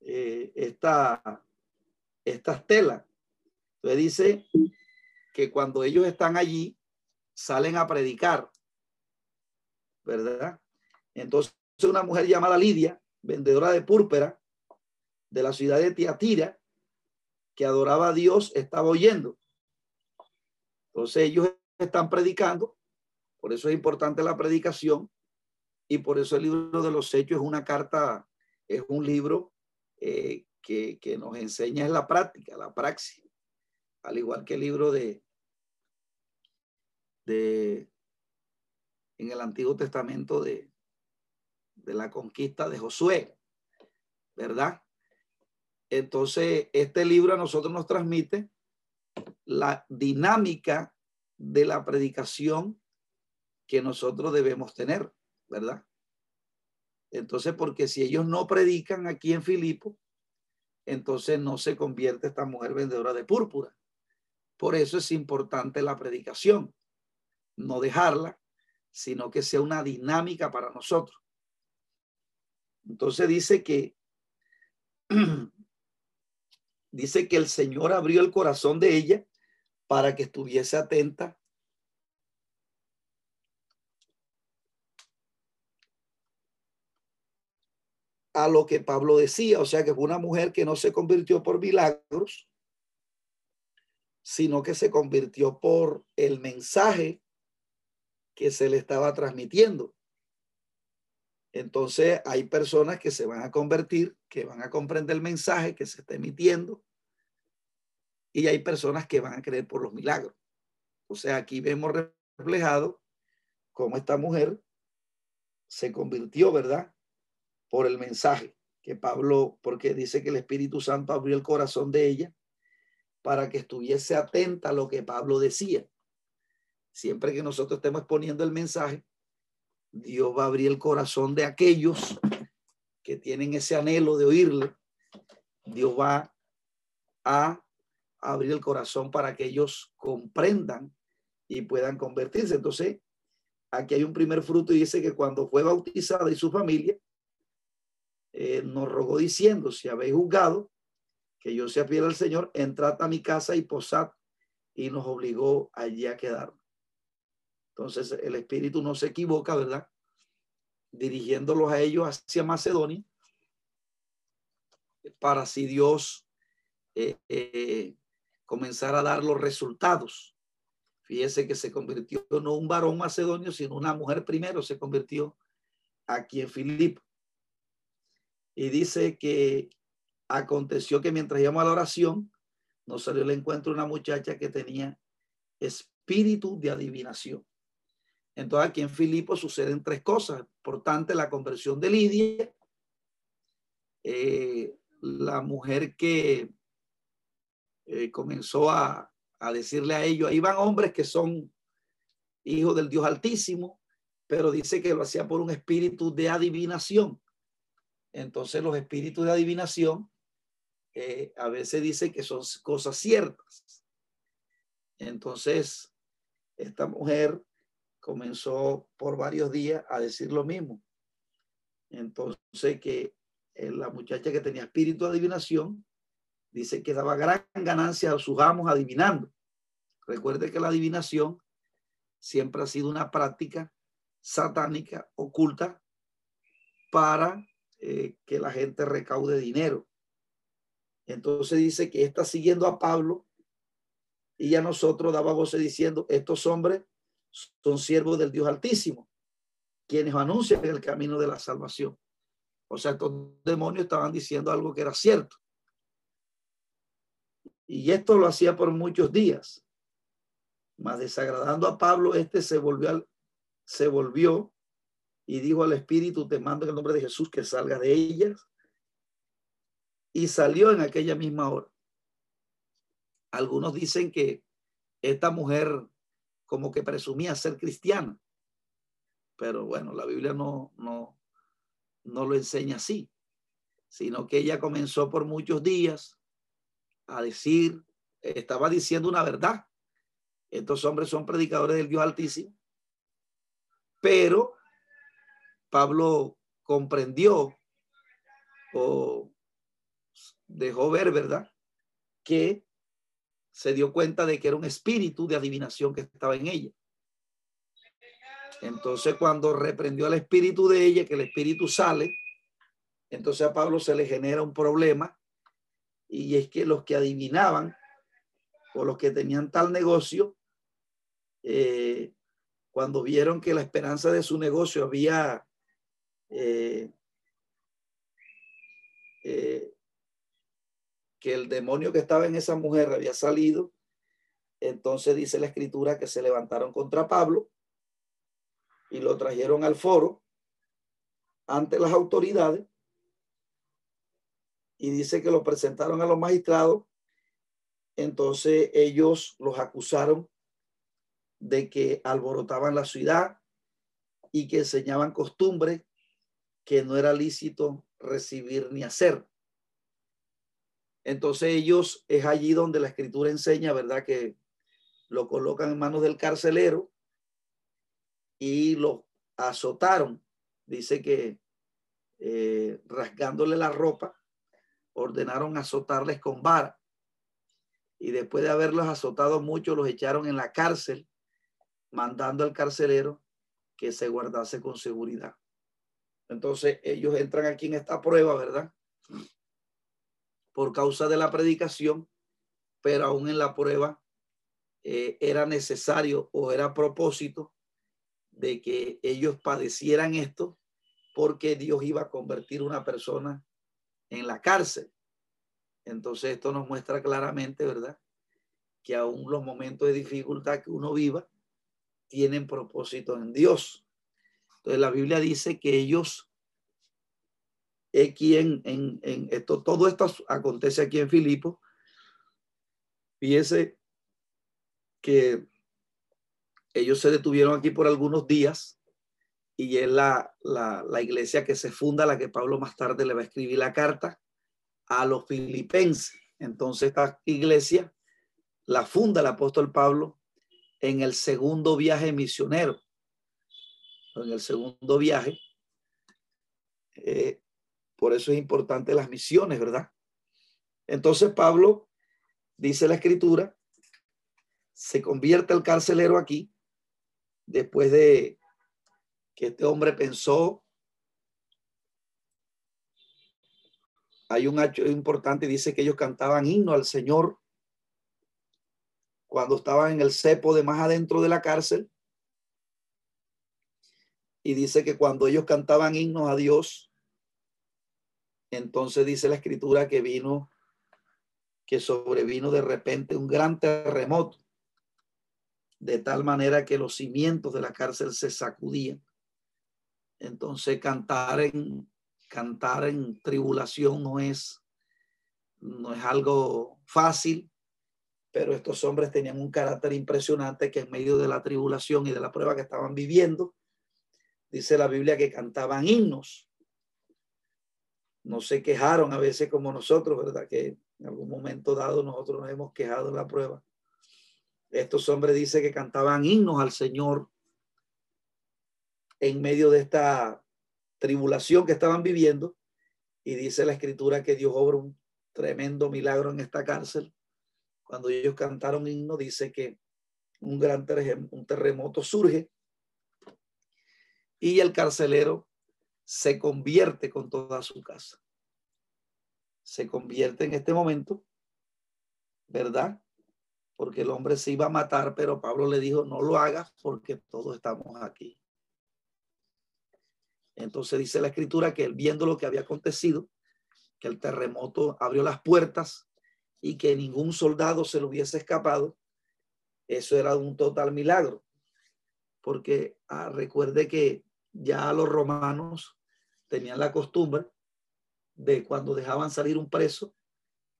eh, esta, estas telas. Entonces dice que cuando ellos están allí, salen a predicar, ¿verdad? Entonces una mujer llamada Lidia, vendedora de púrpura de la ciudad de Tiatira, que adoraba a Dios, estaba oyendo. Entonces ellos están predicando, por eso es importante la predicación y por eso el libro de los hechos es una carta, es un libro eh, que, que, nos enseña en la práctica, la praxis, al igual que el libro de, de en el Antiguo Testamento de, de la conquista de Josué, ¿verdad? Entonces, este libro a nosotros nos transmite la dinámica de la predicación que nosotros debemos tener, ¿verdad? Entonces, porque si ellos no predican aquí en Filipo, entonces no se convierte esta mujer vendedora de púrpura. Por eso es importante la predicación, no dejarla, sino que sea una dinámica para nosotros. Entonces dice que dice que el Señor abrió el corazón de ella para que estuviese atenta a lo que Pablo decía, o sea que fue una mujer que no se convirtió por milagros, sino que se convirtió por el mensaje que se le estaba transmitiendo. Entonces hay personas que se van a convertir, que van a comprender el mensaje que se está emitiendo y hay personas que van a creer por los milagros. O sea, aquí vemos reflejado cómo esta mujer se convirtió, ¿verdad? Por el mensaje que Pablo, porque dice que el Espíritu Santo abrió el corazón de ella para que estuviese atenta a lo que Pablo decía. Siempre que nosotros estemos poniendo el mensaje, Dios va a abrir el corazón de aquellos que tienen ese anhelo de oírle. Dios va a abrir el corazón para que ellos comprendan y puedan convertirse. Entonces, aquí hay un primer fruto y dice que cuando fue bautizada y su familia, eh, nos rogó diciendo, si habéis juzgado que yo sea fiel al Señor, entrad a mi casa y posad y nos obligó allí a quedar. Entonces el Espíritu no se equivoca, ¿verdad? Dirigiéndolos a ellos hacia Macedonia para si Dios eh, eh, comenzara a dar los resultados. Fíjese que se convirtió no un varón macedonio, sino una mujer primero se convirtió aquí en Filipo. Y dice que aconteció que mientras íbamos a la oración, nos salió el encuentro una muchacha que tenía espíritu de adivinación. Entonces aquí en Filipo suceden tres cosas. Importante la conversión de Lidia, eh, la mujer que eh, comenzó a, a decirle a ellos, ahí van hombres que son hijos del Dios Altísimo, pero dice que lo hacía por un espíritu de adivinación. Entonces los espíritus de adivinación eh, a veces dice que son cosas ciertas. Entonces, esta mujer comenzó por varios días a decir lo mismo. Entonces, que eh, la muchacha que tenía espíritu de adivinación dice que daba gran ganancia a sus amos adivinando. Recuerde que la adivinación siempre ha sido una práctica satánica oculta para eh, que la gente recaude dinero. Entonces dice que está siguiendo a Pablo y a nosotros daba voces diciendo, estos hombres son siervos del Dios Altísimo, quienes anuncian el camino de la salvación. O sea, estos demonios estaban diciendo algo que era cierto. Y esto lo hacía por muchos días. Mas desagradando a Pablo, este se volvió, al, se volvió y dijo al Espíritu, te mando en el nombre de Jesús que salga de ellas y salió en aquella misma hora. Algunos dicen que esta mujer como que presumía ser cristiana, pero bueno, la Biblia no, no, no lo enseña así, sino que ella comenzó por muchos días a decir, estaba diciendo una verdad. Estos hombres son predicadores del Dios Altísimo, pero Pablo comprendió o dejó ver, ¿verdad? Que se dio cuenta de que era un espíritu de adivinación que estaba en ella. Entonces cuando reprendió al espíritu de ella, que el espíritu sale, entonces a Pablo se le genera un problema y es que los que adivinaban o los que tenían tal negocio, eh, cuando vieron que la esperanza de su negocio había eh, eh, que el demonio que estaba en esa mujer había salido, entonces dice la escritura que se levantaron contra Pablo y lo trajeron al foro ante las autoridades y dice que lo presentaron a los magistrados. Entonces ellos los acusaron de que alborotaban la ciudad y que enseñaban costumbres que no era lícito recibir ni hacer. Entonces ellos es allí donde la escritura enseña, ¿verdad? Que lo colocan en manos del carcelero y lo azotaron. Dice que eh, rasgándole la ropa, ordenaron azotarles con vara. Y después de haberlos azotado mucho, los echaron en la cárcel, mandando al carcelero que se guardase con seguridad. Entonces ellos entran aquí en esta prueba, ¿verdad? por causa de la predicación, pero aún en la prueba eh, era necesario o era propósito de que ellos padecieran esto porque Dios iba a convertir una persona en la cárcel. Entonces esto nos muestra claramente, ¿verdad? Que aún los momentos de dificultad que uno viva tienen propósito en Dios. Entonces la Biblia dice que ellos aquí en, en, esto, todo esto acontece aquí en Filipo. Fíjese que ellos se detuvieron aquí por algunos días y es la, la, la, iglesia que se funda, la que Pablo más tarde le va a escribir la carta a los filipenses. Entonces esta iglesia la funda el apóstol Pablo en el segundo viaje misionero. En el segundo viaje. Eh, por eso es importante las misiones, ¿verdad? Entonces Pablo, dice la escritura, se convierte el carcelero aquí, después de que este hombre pensó, hay un hecho importante, dice que ellos cantaban himno al Señor cuando estaban en el cepo de más adentro de la cárcel. Y dice que cuando ellos cantaban himnos a Dios, entonces dice la escritura que vino, que sobrevino de repente un gran terremoto, de tal manera que los cimientos de la cárcel se sacudían. Entonces cantar en, cantar en tribulación no es, no es algo fácil, pero estos hombres tenían un carácter impresionante que en medio de la tribulación y de la prueba que estaban viviendo, dice la Biblia que cantaban himnos. No se quejaron a veces como nosotros, ¿verdad? Que en algún momento dado nosotros nos hemos quejado en la prueba. Estos hombres dice que cantaban himnos al Señor en medio de esta tribulación que estaban viviendo. Y dice la escritura que Dios obra un tremendo milagro en esta cárcel cuando ellos cantaron himno, dice que un gran terremoto surge y el carcelero se convierte con toda su casa. Se convierte en este momento, ¿verdad? Porque el hombre se iba a matar, pero Pablo le dijo, no lo hagas porque todos estamos aquí. Entonces dice la escritura que viendo lo que había acontecido, que el terremoto abrió las puertas y que ningún soldado se lo hubiese escapado, eso era un total milagro. Porque ah, recuerde que ya los romanos tenían la costumbre de cuando dejaban salir un preso,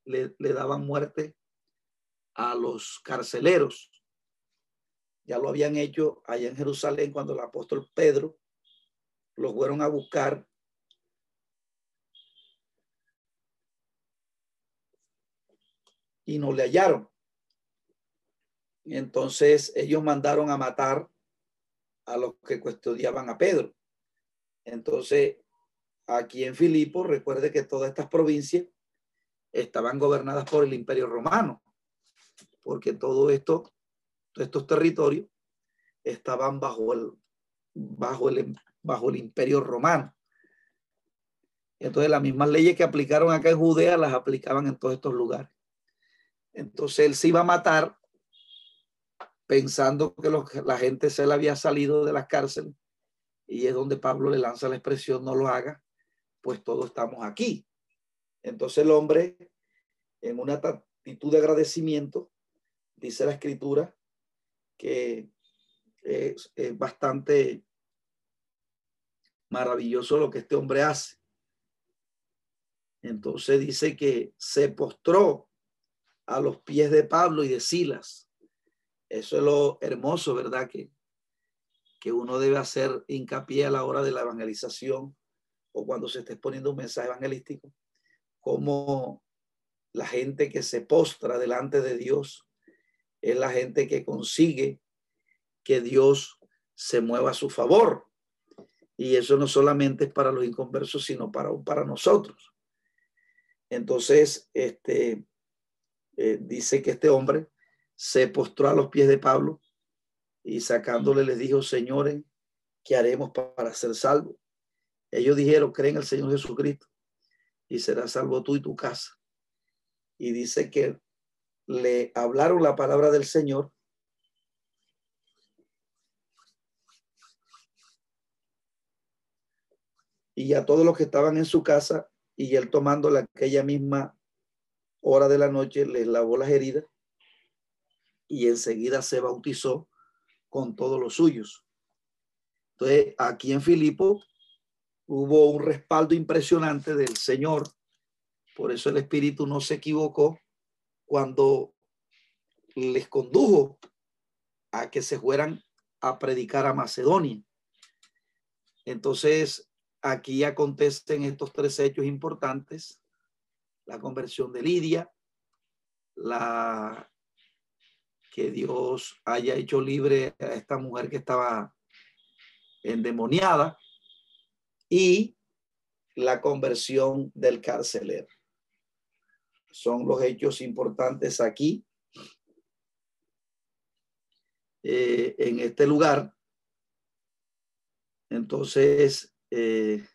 le, daban muerte a los carceleros. Ya lo habían hecho allá en Jerusalén cuando el apóstol Pedro los fueron a buscar y no le hallaron. Entonces ellos mandaron a matar a los que custodiaban a Pedro. Entonces, aquí en Filipo, recuerde que todas estas provincias estaban gobernadas por el imperio romano, porque todo esto, todos estos territorios estaban bajo el, bajo el, bajo el imperio romano. Entonces, las mismas leyes que aplicaron acá en Judea las aplicaban en todos estos lugares. Entonces él se iba a matar pensando que la gente se le había salido de la cárcel y es donde Pablo le lanza la expresión no lo haga, pues todos estamos aquí. Entonces el hombre en una actitud de agradecimiento dice la escritura que es bastante maravilloso lo que este hombre hace. Entonces dice que se postró a los pies de Pablo y de Silas. Eso es lo hermoso, ¿verdad? Que, que uno debe hacer hincapié a la hora de la evangelización o cuando se esté exponiendo un mensaje evangelístico, como la gente que se postra delante de Dios es la gente que consigue que Dios se mueva a su favor. Y eso no solamente es para los inconversos, sino para, para nosotros. Entonces, este, eh, dice que este hombre se postró a los pies de Pablo y sacándole les dijo, señores, ¿qué haremos para ser salvos? Ellos dijeron, creen en el Señor Jesucristo y serás salvo tú y tu casa. Y dice que le hablaron la palabra del Señor. Y a todos los que estaban en su casa y él tomando la, aquella misma hora de la noche les lavó las heridas y enseguida se bautizó con todos los suyos. Entonces, aquí en Filipo hubo un respaldo impresionante del Señor. Por eso el Espíritu no se equivocó cuando les condujo a que se fueran a predicar a Macedonia. Entonces, aquí acontecen estos tres hechos importantes. La conversión de Lidia, la que Dios haya hecho libre a esta mujer que estaba endemoniada y la conversión del carcelero. Son los hechos importantes aquí, eh, en este lugar. Entonces, eh,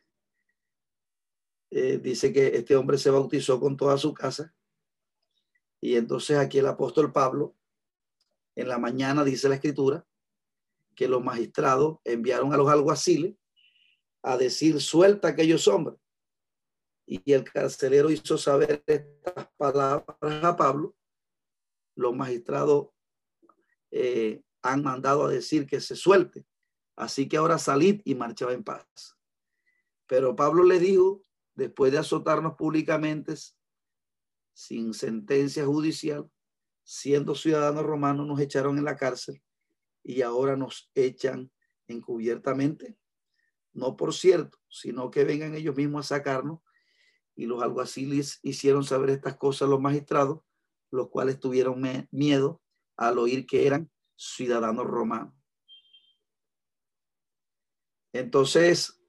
eh, dice que este hombre se bautizó con toda su casa. Y entonces aquí el apóstol Pablo, en la mañana dice la escritura, que los magistrados enviaron a los alguaciles a decir suelta a aquellos hombres. Y el carcelero hizo saber estas palabras a Pablo. Los magistrados eh, han mandado a decir que se suelte. Así que ahora salid y marchaba en paz. Pero Pablo le dijo, después de azotarnos públicamente, sin sentencia judicial, siendo ciudadanos romanos, nos echaron en la cárcel y ahora nos echan encubiertamente. No por cierto, sino que vengan ellos mismos a sacarnos. Y los alguaciles hicieron saber estas cosas a los magistrados, los cuales tuvieron miedo al oír que eran ciudadanos romanos. Entonces,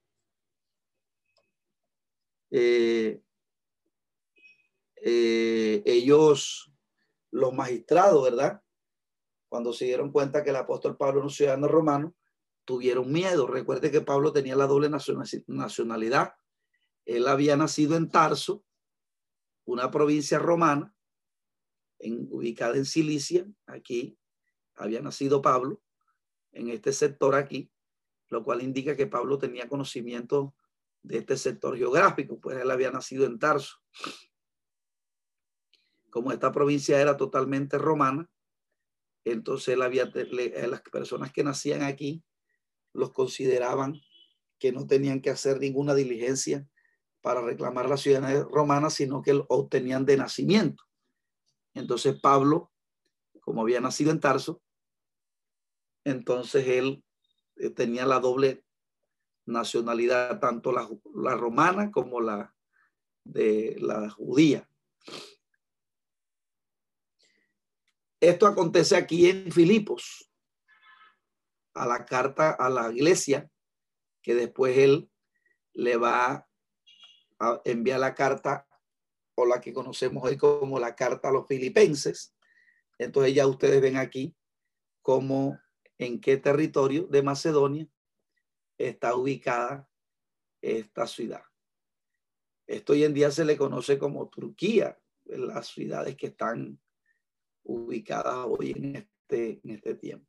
eh, eh, ellos, los magistrados, ¿verdad? Cuando se dieron cuenta que el apóstol Pablo era un ciudadano romano, tuvieron miedo. Recuerde que Pablo tenía la doble nacionalidad. Él había nacido en Tarso, una provincia romana, ubicada en Cilicia, aquí había nacido Pablo, en este sector aquí, lo cual indica que Pablo tenía conocimiento de este sector geográfico, pues él había nacido en Tarso. Como esta provincia era totalmente romana, entonces había, las personas que nacían aquí los consideraban que no tenían que hacer ninguna diligencia para reclamar la ciudadanía romana, sino que obtenían de nacimiento. Entonces Pablo, como había nacido en Tarso, entonces él eh, tenía la doble nacionalidad, tanto la, la romana como la de la judía. Esto acontece aquí en Filipos, a la carta a la iglesia, que después él le va a enviar la carta o la que conocemos hoy como la carta a los filipenses. Entonces ya ustedes ven aquí cómo en qué territorio de Macedonia está ubicada esta ciudad. Esto hoy en día se le conoce como Turquía, las ciudades que están ubicadas hoy en este, en este tiempo.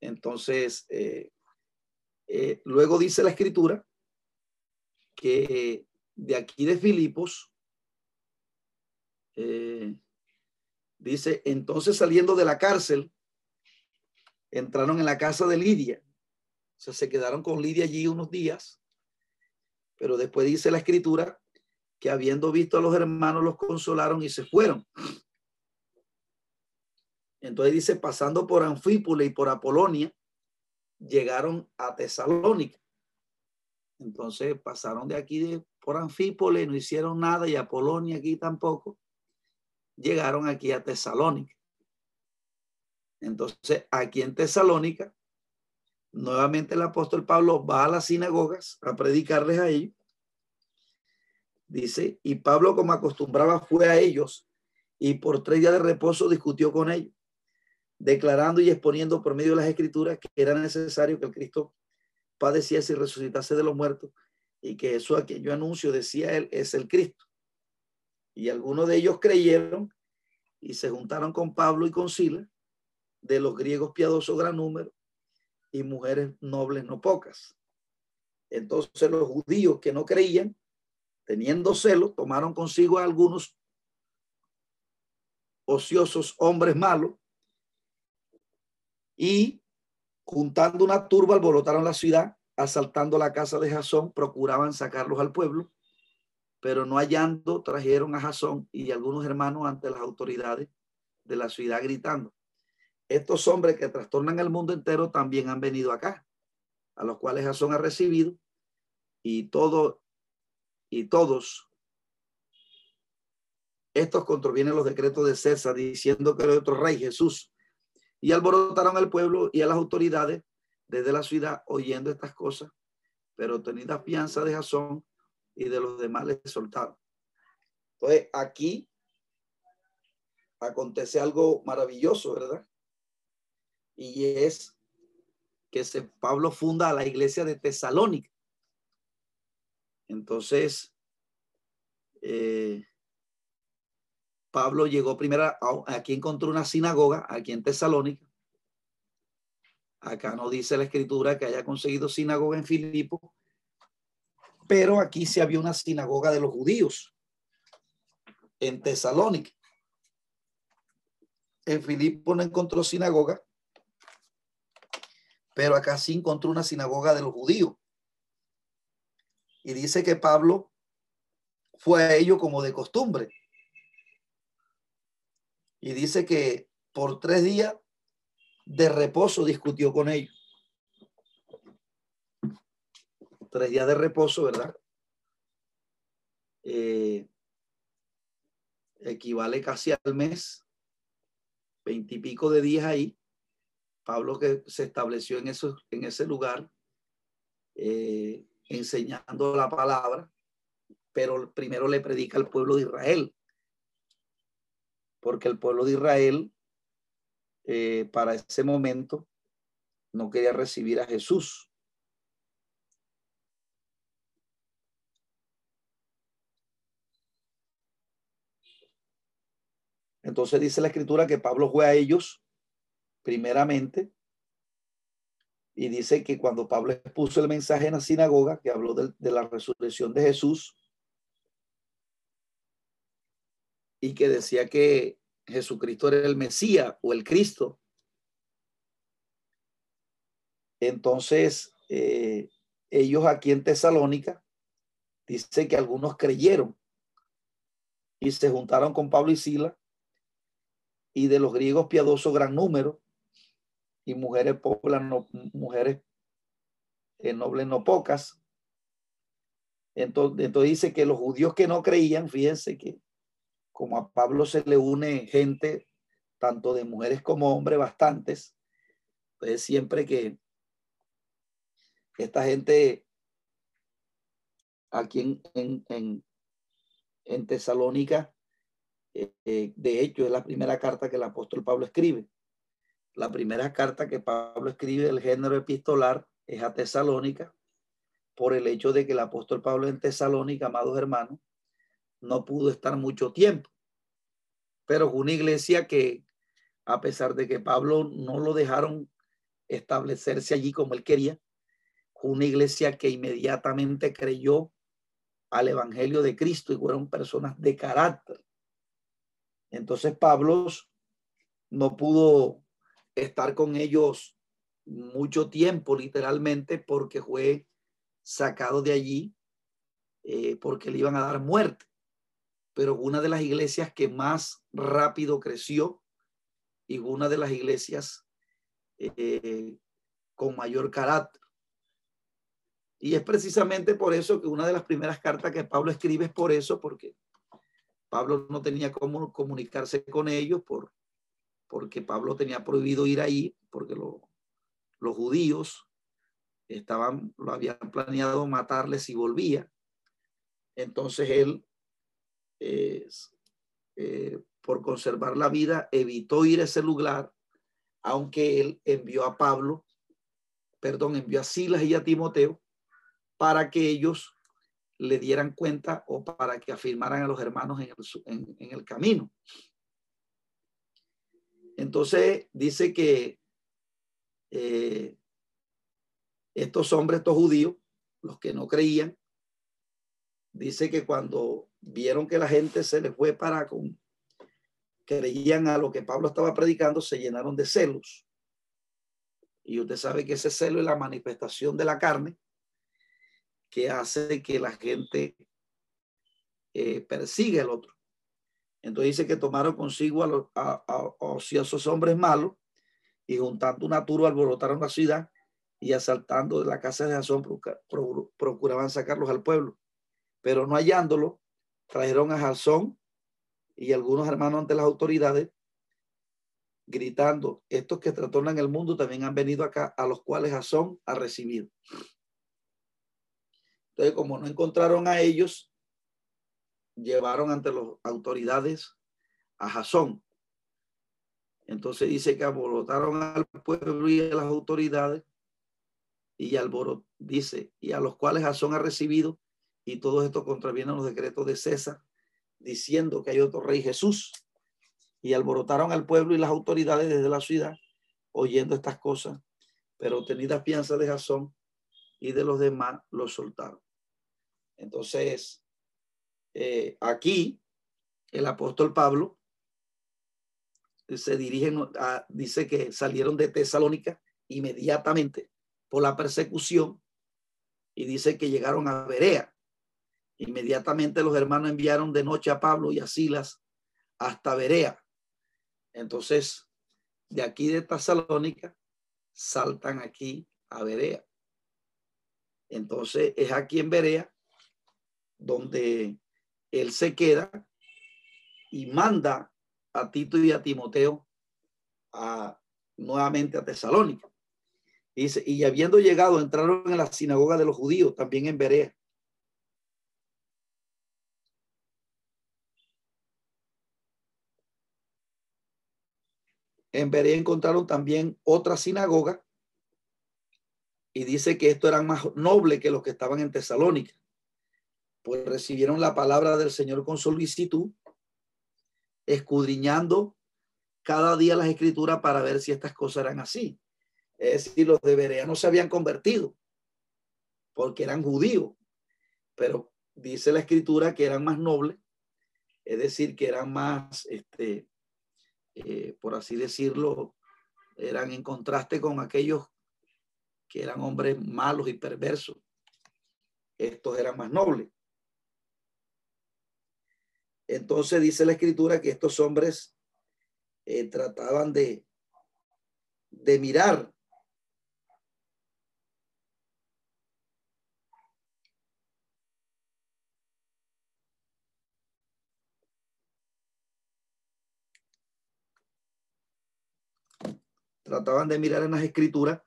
Entonces, eh, eh, luego dice la escritura que de aquí de Filipos, eh, dice, entonces saliendo de la cárcel, entraron en la casa de Lidia. O sea, se quedaron con Lidia allí unos días, pero después dice la escritura que habiendo visto a los hermanos los consolaron y se fueron. Entonces dice, pasando por Anfípula y por Apolonia, llegaron a Tesalónica. Entonces pasaron de aquí por Anfípole, no hicieron nada y Apolonia aquí tampoco. Llegaron aquí a Tesalónica. Entonces, aquí en Tesalónica, nuevamente el apóstol Pablo va a las sinagogas a predicarles ahí. Dice, y Pablo como acostumbraba fue a ellos y por tres días de reposo discutió con ellos declarando y exponiendo por medio de las escrituras que era necesario que el Cristo padeciese y resucitase de los muertos y que eso a quien yo anuncio, decía él, es el Cristo. Y algunos de ellos creyeron y se juntaron con Pablo y con Sila, de los griegos piadosos gran número y mujeres nobles no pocas. Entonces los judíos que no creían, teniendo celo, tomaron consigo a algunos ociosos hombres malos y juntando una turba alborotaron la ciudad, asaltando la casa de Jasón, procuraban sacarlos al pueblo, pero no hallando, trajeron a Jasón y algunos hermanos ante las autoridades de la ciudad gritando, estos hombres que trastornan el mundo entero también han venido acá. a los cuales Jasón ha recibido, y todo y todos estos contravienen los decretos de César diciendo que era otro rey Jesús. Y alborotaron al pueblo y a las autoridades desde la ciudad oyendo estas cosas, pero tenida fianza de Jasón y de los demás les soltaron. Entonces, aquí acontece algo maravilloso, ¿verdad? Y es que se, Pablo funda la iglesia de Tesalónica. Entonces, eh, Pablo llegó primero, a, aquí encontró una sinagoga, aquí en Tesalónica. Acá no dice la escritura que haya conseguido sinagoga en Filipo, pero aquí sí había una sinagoga de los judíos en Tesalónica. En Filipo no encontró sinagoga, pero acá sí encontró una sinagoga de los judíos. Y dice que Pablo fue a ello como de costumbre y dice que por tres días de reposo discutió con ellos. Tres días de reposo, ¿verdad? Eh, equivale casi al mes, veintipico de días ahí. Pablo que se estableció en, eso, en ese lugar, eh, enseñando la palabra, pero primero le predica al pueblo de Israel porque el pueblo de Israel eh, para ese momento no quería recibir a Jesús. Entonces dice la escritura que Pablo fue a ellos primeramente y dice que cuando Pablo expuso el mensaje en la sinagoga que habló de, de la resurrección de Jesús, y que decía que Jesucristo era el Mesías o el Cristo. Entonces, eh, ellos aquí en Tesalónica, dice que algunos creyeron y se juntaron con Pablo y Sila y de los griegos piadosos gran número y mujeres pobres, no, mujeres eh, nobles no pocas. Entonces, entonces dice que los judíos que no creían, fíjense que como a Pablo se le une gente, tanto de mujeres como hombres, bastantes, pues siempre que esta gente aquí en, en, en, Tesalónica, eh, eh, de hecho, es la primera carta que el apóstol Pablo escribe. La primera carta que Pablo escribe, el género epistolar, es a Tesalónica, por el hecho de que el apóstol Pablo en Tesalónica, amados hermanos, no pudo estar mucho tiempo. Pero una iglesia que, a pesar de que Pablo no lo dejaron establecerse allí como él quería, una iglesia que inmediatamente creyó al Evangelio de Cristo y fueron personas de carácter. Entonces Pablo no pudo estar con ellos mucho tiempo, literalmente, porque fue sacado de allí, eh, porque le iban a dar muerte pero una de las iglesias que más rápido creció y una de las iglesias eh, con mayor carácter. Y es precisamente por eso que una de las primeras cartas que Pablo escribe es por eso, porque Pablo no tenía cómo comunicarse con ellos, por, porque Pablo tenía prohibido ir ahí, porque los judíos estaban, lo habían planeado matarles si volvía. Entonces él eh, por conservar la vida, evitó ir a ese lugar, aunque él envió a Pablo, perdón, envió a Silas y a Timoteo para que ellos le dieran cuenta o para que afirmaran a los hermanos en el, camino. Entonces dice que eh, estos hombres, estos judíos, los que no creían, dice que cuando vieron que la gente se les fue para con, creían a lo que Pablo estaba predicando, se llenaron de celos. Y usted sabe que ese celo es la manifestación de la carne que hace que la gente eh, persiga al otro. Entonces dice que tomaron consigo a, los, ociosos hombres malos y juntando una turba alborotaron la ciudad y asaltando la casa de Jasón procuraban sacarlos al pueblo, pero no hallándolo, trajeron a Jasón y algunos hermanos ante las autoridades gritando, estos que trastornan el mundo también han venido acá, a los cuales Jasón ha recibido. Entonces, como no encontraron a ellos, llevaron ante las autoridades a Jasón. Entonces dice que alborotaron al pueblo y a las autoridades y alborot, dice, y a los cuales Jasón ha recibido, y todo esto contravienen los decretos de César, diciendo que hay otro rey Jesús. Y alborotaron al pueblo y las autoridades desde la ciudad, oyendo estas cosas, pero tenida fianza de Jasón y de los demás, los soltaron. Entonces, eh, aquí el apóstol Pablo se dirige, a, dice que salieron de Tesalónica inmediatamente por la persecución y dice que llegaron a Berea. Inmediatamente los hermanos enviaron de noche a Pablo y a Silas hasta Berea. Entonces, de aquí de Tesalónica saltan aquí a Berea. Entonces, es aquí en Berea donde él se queda y manda a Tito y a Timoteo a, nuevamente a Tesalónica. Dice, y habiendo llegado, entraron en la sinagoga de los judíos, también en Berea. En Berea encontraron también otra sinagoga y dice que esto eran más noble que los que estaban en Tesalónica, pues recibieron la palabra del Señor con solicitud, escudriñando cada día las escrituras para ver si estas cosas eran así. Es decir, los de Berea no se habían convertido porque eran judíos, pero dice la escritura que eran más nobles, es decir, que eran más, este, eh, por así decirlo, eran en contraste con aquellos que eran hombres malos y perversos. Estos eran más nobles. Entonces dice la escritura que estos hombres eh, trataban de, de mirar trataban de mirar en las escrituras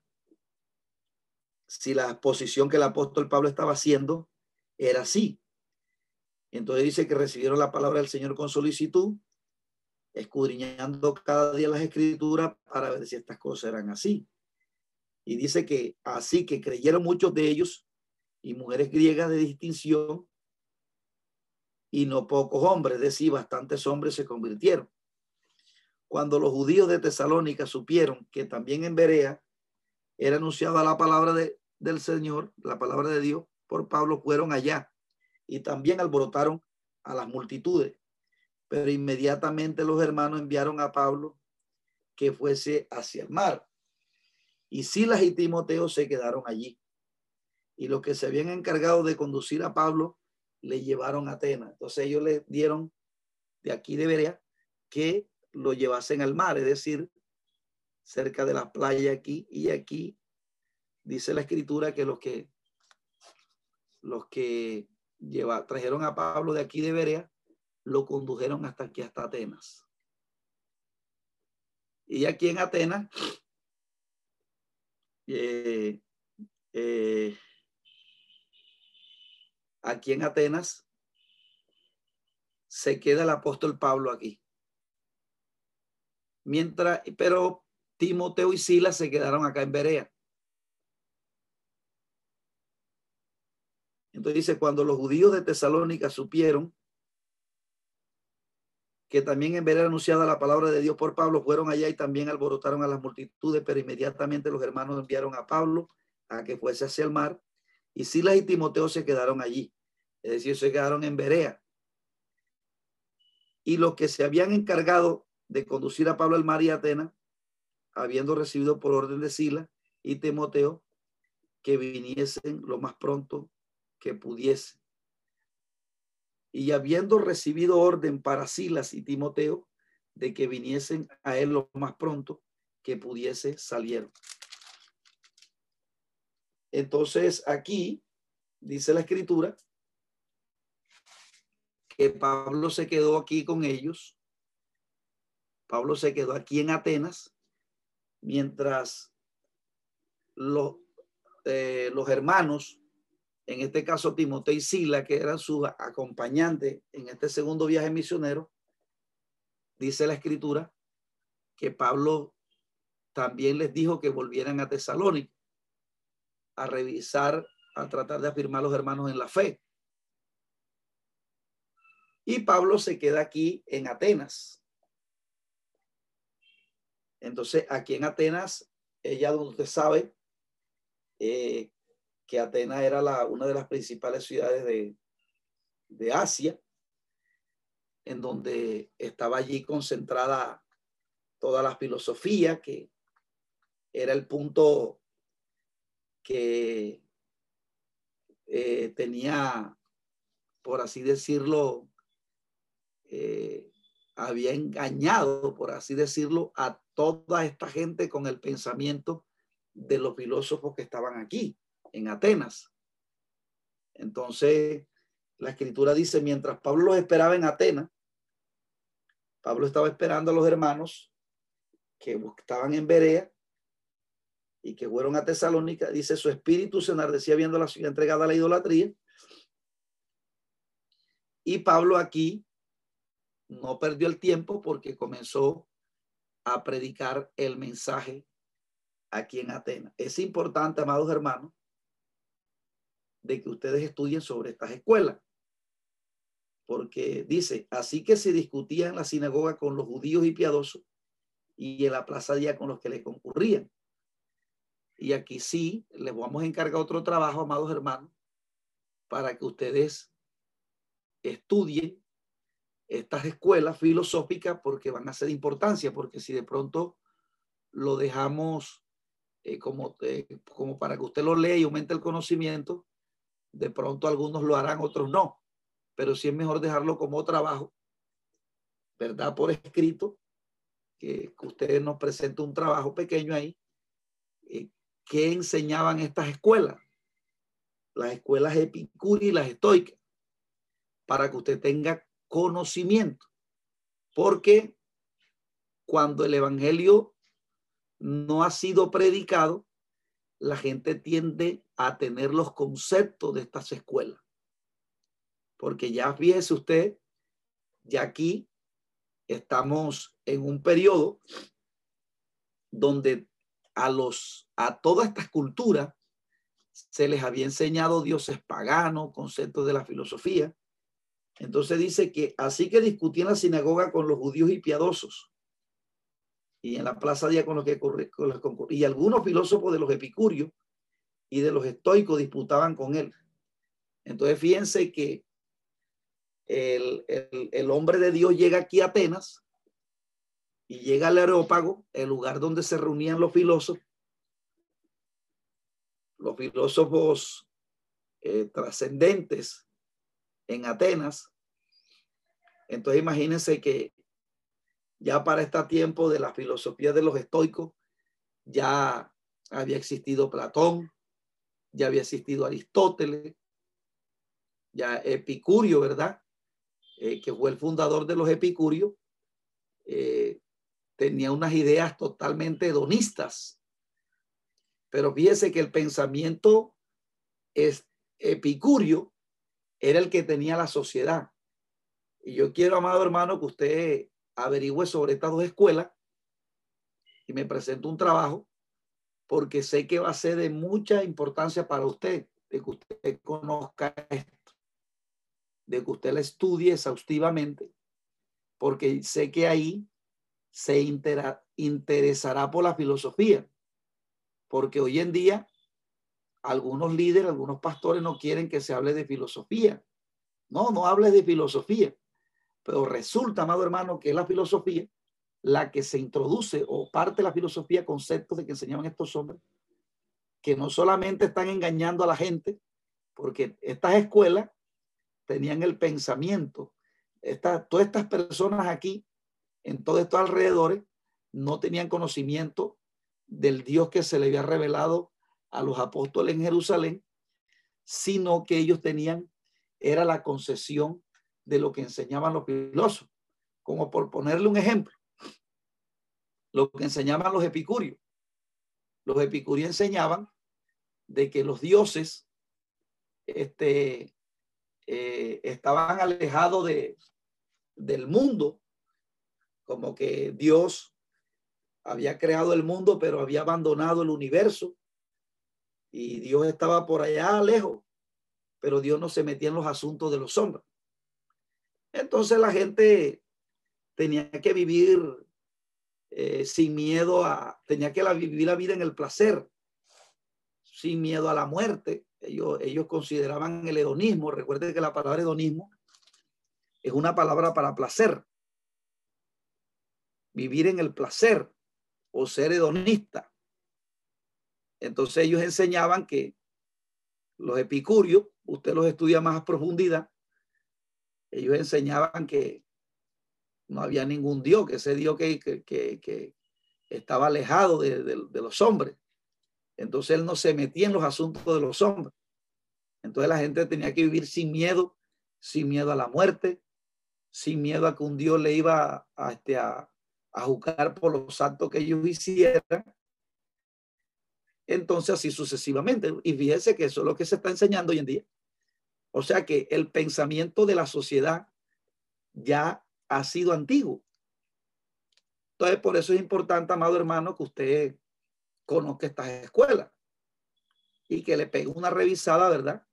si la posición que el apóstol Pablo estaba haciendo era así. Entonces dice que recibieron la palabra del Señor con solicitud, escudriñando cada día las escrituras para ver si estas cosas eran así. Y dice que así que creyeron muchos de ellos y mujeres griegas de distinción y no pocos hombres, es decir, bastantes hombres se convirtieron. Cuando los judíos de Tesalónica supieron que también en Berea era anunciada la palabra de, del Señor, la palabra de Dios, por Pablo, fueron allá y también alborotaron a las multitudes. Pero inmediatamente los hermanos enviaron a Pablo que fuese hacia el mar. Y Silas y Timoteo se quedaron allí. Y los que se habían encargado de conducir a Pablo le llevaron a Atenas. Entonces ellos le dieron de aquí de Berea que lo llevasen al mar, es decir, cerca de la playa aquí y aquí dice la escritura que los que los que lleva, trajeron a Pablo de aquí de Berea, lo condujeron hasta aquí, hasta Atenas. Y aquí en Atenas, eh, eh, aquí en Atenas, se queda el apóstol Pablo aquí. Mientras, pero Timoteo y Silas se quedaron acá en Berea. Entonces dice, cuando los judíos de Tesalónica supieron que también en ver anunciada la palabra de Dios por Pablo, fueron allá y también alborotaron a las multitudes, pero inmediatamente los hermanos enviaron a Pablo a que fuese hacia el mar, y Silas y Timoteo se quedaron allí, es decir, se quedaron en Berea. Y los que se habían encargado de conducir a Pablo al mar y Atenas, habiendo recibido por orden de Silas y Timoteo, que viniesen lo más pronto que pudiese. Y habiendo recibido orden para Silas y Timoteo de que viniesen a él lo más pronto que pudiese, salieron. Entonces aquí dice la escritura que Pablo se quedó aquí con ellos. Pablo se quedó aquí en Atenas mientras los, eh, los hermanos, en este caso Timoteo y Sila, que eran sus acompañantes en este segundo viaje misionero, dice la escritura que Pablo también les dijo que volvieran a Tesalónica a revisar, a tratar de afirmar a los hermanos en la fe. Y Pablo se queda aquí en Atenas. Entonces, aquí en Atenas, ella, usted sabe, eh, que Atenas era la, una de las principales ciudades de, de Asia, en donde estaba allí concentrada toda la filosofía, que era el punto que eh, tenía, por así decirlo, eh, había engañado, por así decirlo, a toda esta gente con el pensamiento de los filósofos que estaban aquí, en Atenas. Entonces, la escritura dice, mientras Pablo los esperaba en Atenas, Pablo estaba esperando a los hermanos que estaban en Berea y que fueron a Tesalónica, dice, su espíritu se enardecía viendo la ciudad entregada a la idolatría. Y Pablo aquí no perdió el tiempo porque comenzó a predicar el mensaje aquí en Atenas. Es importante, amados hermanos, de que ustedes estudien sobre estas escuelas. Porque dice, así que se discutía en la sinagoga con los judíos y piadosos y en la plaza día con los que le concurrían. Y aquí sí, les vamos a encargar otro trabajo, amados hermanos, para que ustedes estudien estas escuelas filosóficas porque van a ser de importancia, porque si de pronto lo dejamos eh, como, eh, como para que usted lo lea y aumente el conocimiento, de pronto algunos lo harán, otros no, pero sí es mejor dejarlo como trabajo, ¿verdad? Por escrito, que, que ustedes nos presenten un trabajo pequeño ahí, eh, ¿qué enseñaban estas escuelas? Las escuelas epicúreas y las estoicas, para que usted tenga conocimiento. Porque cuando el Evangelio no ha sido predicado, la gente tiende a tener los conceptos de estas escuelas. Porque ya fíjese usted, ya aquí estamos en un periodo donde a los a toda esta cultura se les había enseñado dioses paganos, conceptos de la filosofía, entonces dice que así que discutía en la sinagoga con los judíos y piadosos y en la plaza día con los que y algunos filósofos de los epicúreos y de los estoicos disputaban con él. Entonces fíjense que el, el hombre de Dios llega aquí a Atenas y llega al Areópago, el lugar donde se reunían los filósofos, los filósofos eh, trascendentes en Atenas. Entonces imagínense que ya para este tiempo de la filosofía de los estoicos, ya había existido Platón, ya había existido Aristóteles, ya Epicurio, ¿verdad? Eh, que fue el fundador de los Epicurios, eh, tenía unas ideas totalmente hedonistas. Pero fíjese que el pensamiento es epicurio era el que tenía la sociedad. Y yo quiero, amado hermano, que usted averigüe sobre estas dos escuelas y me presente un trabajo, porque sé que va a ser de mucha importancia para usted, de que usted conozca esto, de que usted la estudie exhaustivamente, porque sé que ahí se interesará por la filosofía, porque hoy en día algunos líderes, algunos pastores no quieren que se hable de filosofía. No, no hables de filosofía. Pero resulta, amado hermano, que es la filosofía la que se introduce o parte de la filosofía, conceptos de que enseñaban estos hombres, que no solamente están engañando a la gente, porque estas escuelas tenían el pensamiento. todas estas personas aquí, en todos estos alrededores, no tenían conocimiento del Dios que se le había revelado a los apóstoles en Jerusalén, sino que ellos tenían, era la concesión de lo que enseñaban los filósofos. Como por ponerle un ejemplo, lo que enseñaban los epicúreos. Los epicúreos enseñaban de que los dioses este, eh, estaban alejados de, del mundo, como que Dios había creado el mundo, pero había abandonado el universo y Dios estaba por allá lejos, pero Dios no se metía en los asuntos de los hombres. Entonces la gente tenía que vivir eh, sin miedo a, tenía que vivir la vida en el placer, sin miedo a la muerte. Ellos, ellos consideraban el hedonismo. Recuerden que la palabra hedonismo es una palabra para placer. Vivir en el placer o ser hedonista. Entonces ellos enseñaban que los epicúreos, usted los estudia más a profundidad, ellos enseñaban que no había ningún Dios, que ese Dios que, que, estaba alejado de, de, los hombres. Entonces él no se metía en los asuntos de los hombres. Entonces la gente tenía que vivir sin miedo, sin miedo a la muerte, sin miedo a que un Dios le iba a, este, a, a juzgar por los actos que ellos hicieran entonces así sucesivamente. Y fíjense que eso es lo que se está enseñando hoy en día. O sea que el pensamiento de la sociedad ya ha sido antiguo. Entonces, por eso es importante, amado hermano, que usted conozca estas escuelas y que le pegue una revisada, ¿verdad?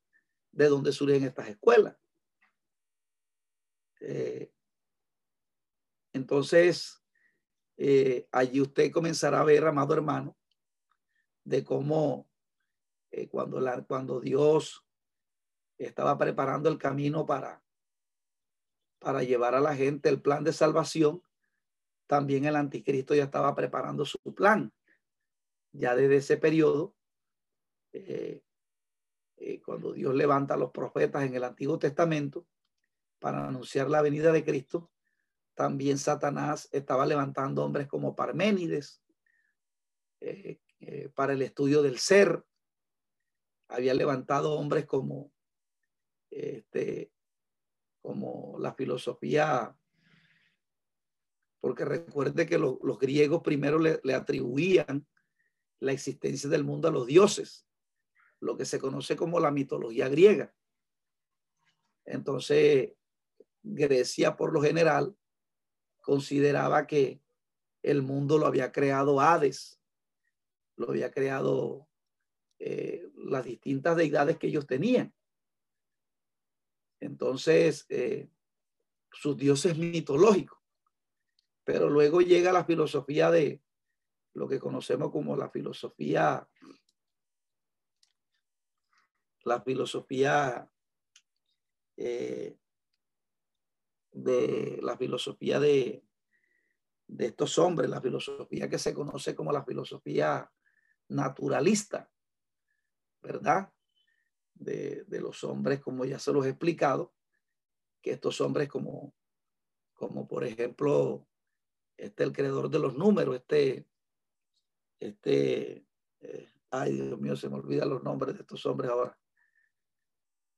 De dónde surgen estas escuelas. Eh, entonces, eh, allí usted comenzará a ver, amado hermano, de cómo eh, cuando, cuando Dios estaba preparando el camino para, para llevar a la gente el plan de salvación, también el anticristo ya estaba preparando su plan. Ya desde ese periodo, eh, eh, cuando Dios levanta a los profetas en el Antiguo Testamento para anunciar la venida de Cristo, también Satanás estaba levantando hombres como Parménides, para el estudio del ser. Había levantado hombres como, este, como la filosofía, porque recuerde que los griegos primero le, le atribuían la existencia del mundo a los dioses, lo que se conoce como la mitología griega. Entonces, Grecia por lo general consideraba que el mundo lo había creado Hades, lo había creado eh, las distintas deidades que ellos tenían. Entonces, eh, sus dioses mitológicos. Pero luego llega la filosofía de lo que conocemos como la filosofía, la filosofía eh, de la filosofía de, de estos hombres, la filosofía que se conoce como la filosofía naturalista, ¿verdad? De, los hombres, como ya se los he explicado, que estos hombres como, como por ejemplo, este el creador de los números, este, este, eh, ay Dios mío, se me olvidan los nombres de estos hombres ahora.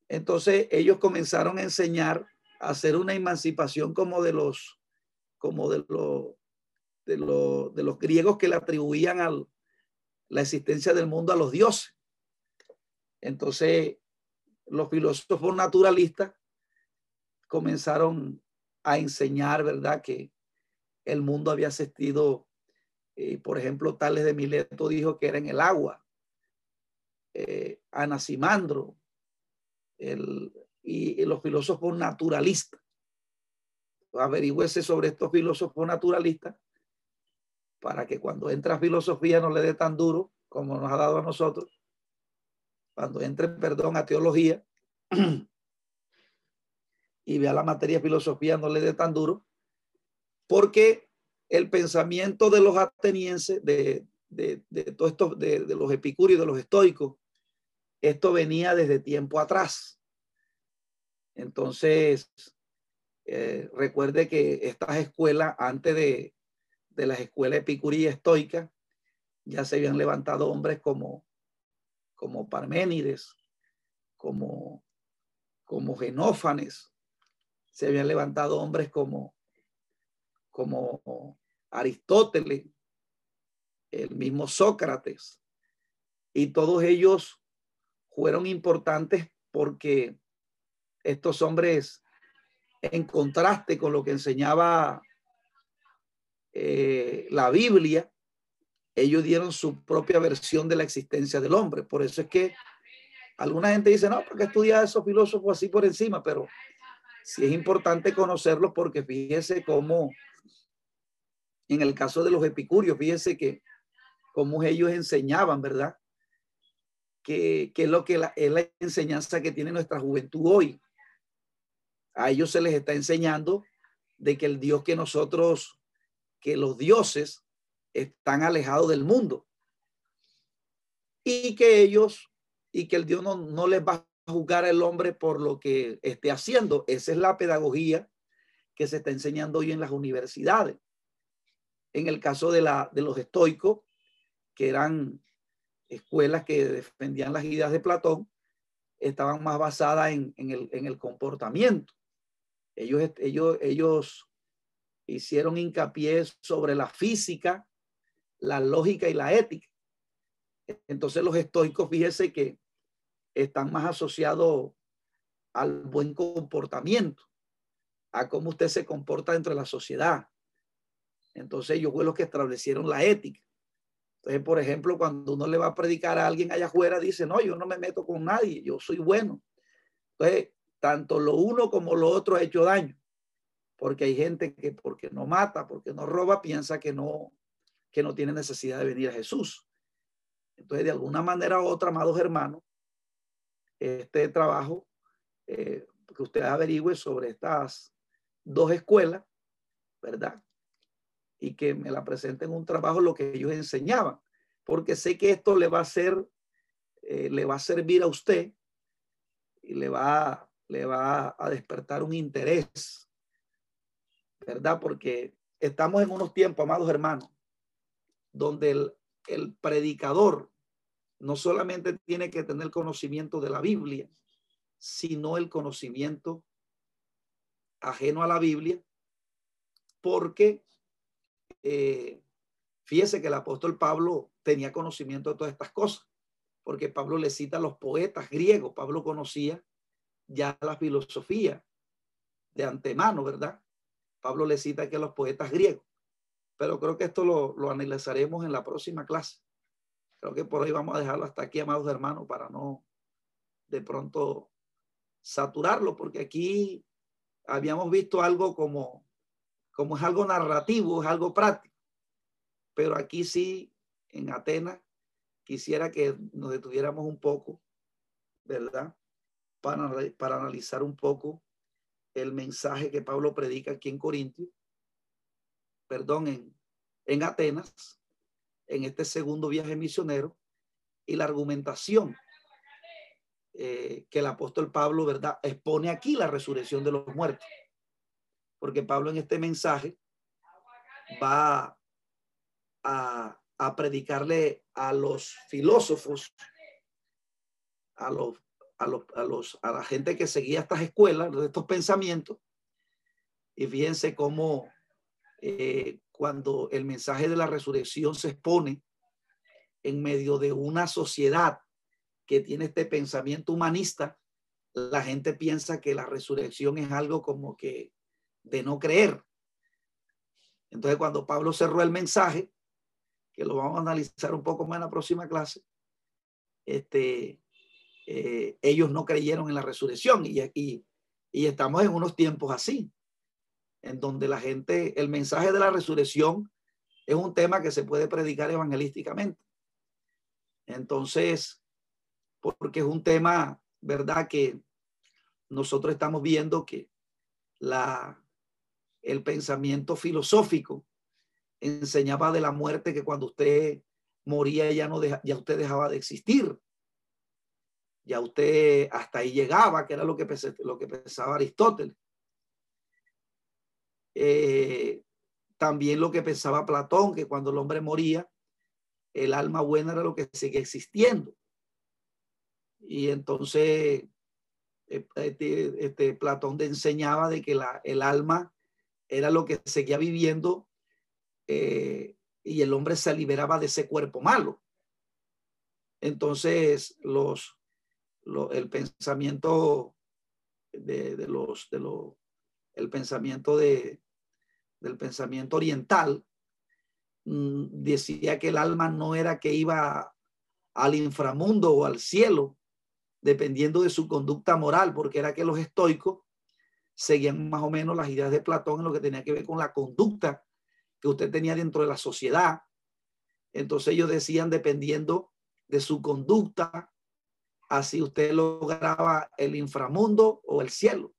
Entonces ellos comenzaron a enseñar a hacer una emancipación como de los, como de los, de los, de los griegos que le atribuían al, la existencia del mundo a los dioses. Entonces, los filósofos naturalistas comenzaron a enseñar, ¿verdad?, que el mundo había existido, eh, por ejemplo, Tales de Mileto dijo que era en el agua, eh, Anaximandro, el, y, los filósofos naturalistas. Averigüese sobre estos filósofos naturalistas para que cuando entra filosofía no le dé tan duro como nos ha dado a nosotros. Cuando entre, perdón, a teología y vea la materia filosofía no le dé tan duro, porque el pensamiento de los atenienses, de, de, de todo esto, de, los epicúreos, de los estoicos, esto venía desde tiempo atrás. Entonces, eh, recuerde que estas escuelas, antes de, de las escuelas epicuría estoica, ya se habían levantado hombres como, como Parménides, como, como Genófanes. Se habían levantado hombres como, como Aristóteles, el mismo Sócrates. Y todos ellos fueron importantes porque estos hombres, en contraste con lo que enseñaba eh, la Biblia, ellos dieron su propia versión de la existencia del hombre. Por eso es que alguna gente dice, no, porque estudia a esos filósofos así por encima, pero sí es importante conocerlos porque fíjese cómo, en el caso de los epicúreos, fíjese que cómo ellos enseñaban, ¿verdad? Que, es lo que es la enseñanza que tiene nuestra juventud hoy. A ellos se les está enseñando de que el Dios que nosotros, que los dioses están alejados del mundo. Y que ellos, y que el Dios no, no les va a juzgar al hombre por lo que esté haciendo. Esa es la pedagogía que se está enseñando hoy en las universidades. En el caso de, la, de los estoicos, que eran escuelas que defendían las ideas de Platón, estaban más basadas en, en, el, en el, comportamiento. Ellos, ellos, ellos hicieron hincapié sobre la física la lógica y la ética. Entonces los estoicos, fíjese que están más asociados al buen comportamiento, a cómo usted se comporta dentro de la sociedad. Entonces ellos fueron los que establecieron la ética. Entonces, por ejemplo, cuando uno le va a predicar a alguien allá afuera, dice, no, yo no me meto con nadie, yo soy bueno. Entonces, tanto lo uno como lo otro ha hecho daño, porque hay gente que porque no mata, porque no roba, piensa que no, que no tiene necesidad de venir a Jesús. Entonces, de alguna manera u otra, amados hermanos, este trabajo eh, que usted averigüe sobre estas dos escuelas, ¿verdad? Y que me la presenten un trabajo lo que ellos enseñaban, porque sé que esto le va a hacer, eh, le va a servir a usted y le va, le va a despertar un interés, ¿verdad? Porque estamos en unos tiempos, amados hermanos, donde el, predicador no solamente tiene que tener conocimiento de la Biblia, sino el conocimiento ajeno a la Biblia, porque eh, fíjese que el apóstol Pablo tenía conocimiento de todas estas cosas, porque Pablo le cita a los poetas griegos, Pablo conocía ya la filosofía de antemano, ¿verdad? Pablo le cita que los poetas griegos pero creo que esto lo, lo analizaremos en la próxima clase. Creo que por hoy vamos a dejarlo hasta aquí, amados hermanos, para no de pronto saturarlo, porque aquí habíamos visto algo como, como es algo narrativo, es algo práctico. Pero aquí sí, en Atenas, quisiera que nos detuviéramos un poco, ¿verdad? Para, para analizar un poco el mensaje que Pablo predica aquí en Corintios perdón, en, en Atenas, en este segundo viaje misionero, y la argumentación eh, que el apóstol Pablo, ¿verdad?, expone aquí la resurrección de los muertos. Porque Pablo en este mensaje va a, a predicarle a los filósofos, a los, a los, a los, a la gente que seguía estas escuelas, estos pensamientos. Y fíjense cómo eh, cuando el mensaje de la resurrección se expone en medio de una sociedad que tiene este pensamiento humanista, la gente piensa que la resurrección es algo como que de no creer. Entonces, cuando Pablo cerró el mensaje, que lo vamos a analizar un poco más en la próxima clase, este, eh, ellos no creyeron en la resurrección y, y, y estamos en unos tiempos así en donde la gente, el mensaje de la resurrección es un tema que se puede predicar evangelísticamente. Entonces, porque es un tema, ¿verdad? Que nosotros estamos viendo que la, el pensamiento filosófico enseñaba de la muerte que cuando usted moría ya no ya usted dejaba de existir. Ya usted hasta ahí llegaba, que era lo que, lo que pensaba Aristóteles. Eh, también lo que pensaba Platón, que cuando el hombre moría, el alma buena era lo que sigue existiendo. Y entonces eh, este, este, Platón enseñaba de que la, el alma era lo que seguía viviendo eh, y el hombre se liberaba de ese cuerpo malo. Entonces, los, el pensamiento de, los, de los, el pensamiento de, del pensamiento oriental mm, decía que el alma no era que iba al inframundo o al cielo, dependiendo de su conducta moral, porque era que los estoicos seguían más o menos las ideas de Platón en lo que tenía que ver con la conducta que usted tenía dentro de la sociedad. Entonces ellos decían, dependiendo de su conducta, así usted lograba el inframundo o el cielo.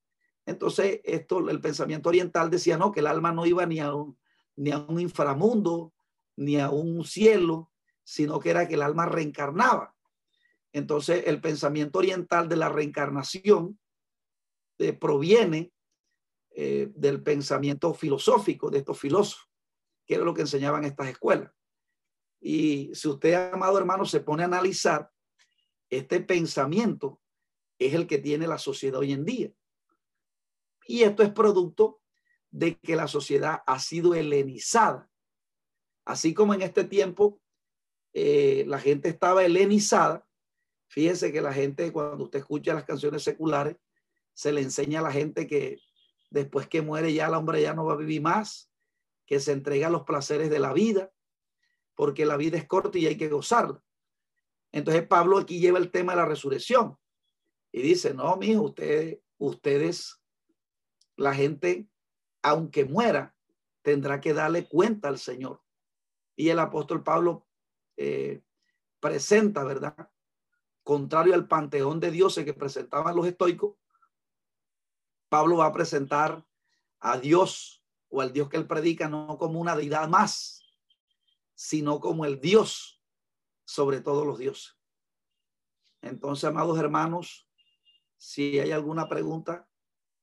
Entonces, esto, el pensamiento oriental decía, no, que el alma no iba ni a un, ni a un inframundo, ni a un cielo, sino que era que el alma reencarnaba. Entonces, el pensamiento oriental de la reencarnación eh, proviene eh, del pensamiento filosófico de estos filósofos, que era lo que enseñaban estas escuelas. Y si usted, amado hermano, se pone a analizar, este pensamiento es el que tiene la sociedad hoy en día. Y esto es producto de que la sociedad ha sido helenizada. Así como en este tiempo eh, la gente estaba helenizada, Fíjese que la gente, cuando usted escucha las canciones seculares, se le enseña a la gente que después que muere ya el hombre ya no va a vivir más, que se entrega a los placeres de la vida, porque la vida es corta y hay que gozarla. Entonces Pablo aquí lleva el tema de la resurrección y dice, no, mijo, ustedes, ustedes, la gente, aunque muera, tendrá que darle cuenta al Señor. Y el apóstol Pablo eh, presenta, ¿verdad? contrario al panteón de dioses que presentaban los estoicos, Pablo va a presentar a Dios o al Dios que él predica no como una deidad más, sino como el Dios sobre todos los dioses. Entonces, amados hermanos, si hay alguna pregunta,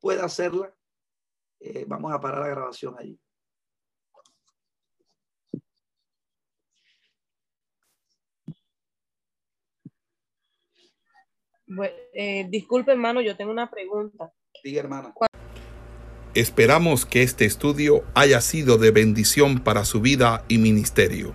puede hacerla. Eh, vamos a parar la grabación allí. Eh, disculpe, hermano, yo tengo una pregunta. Diga, hermana. Esperamos que este estudio haya sido de bendición para su vida y ministerio.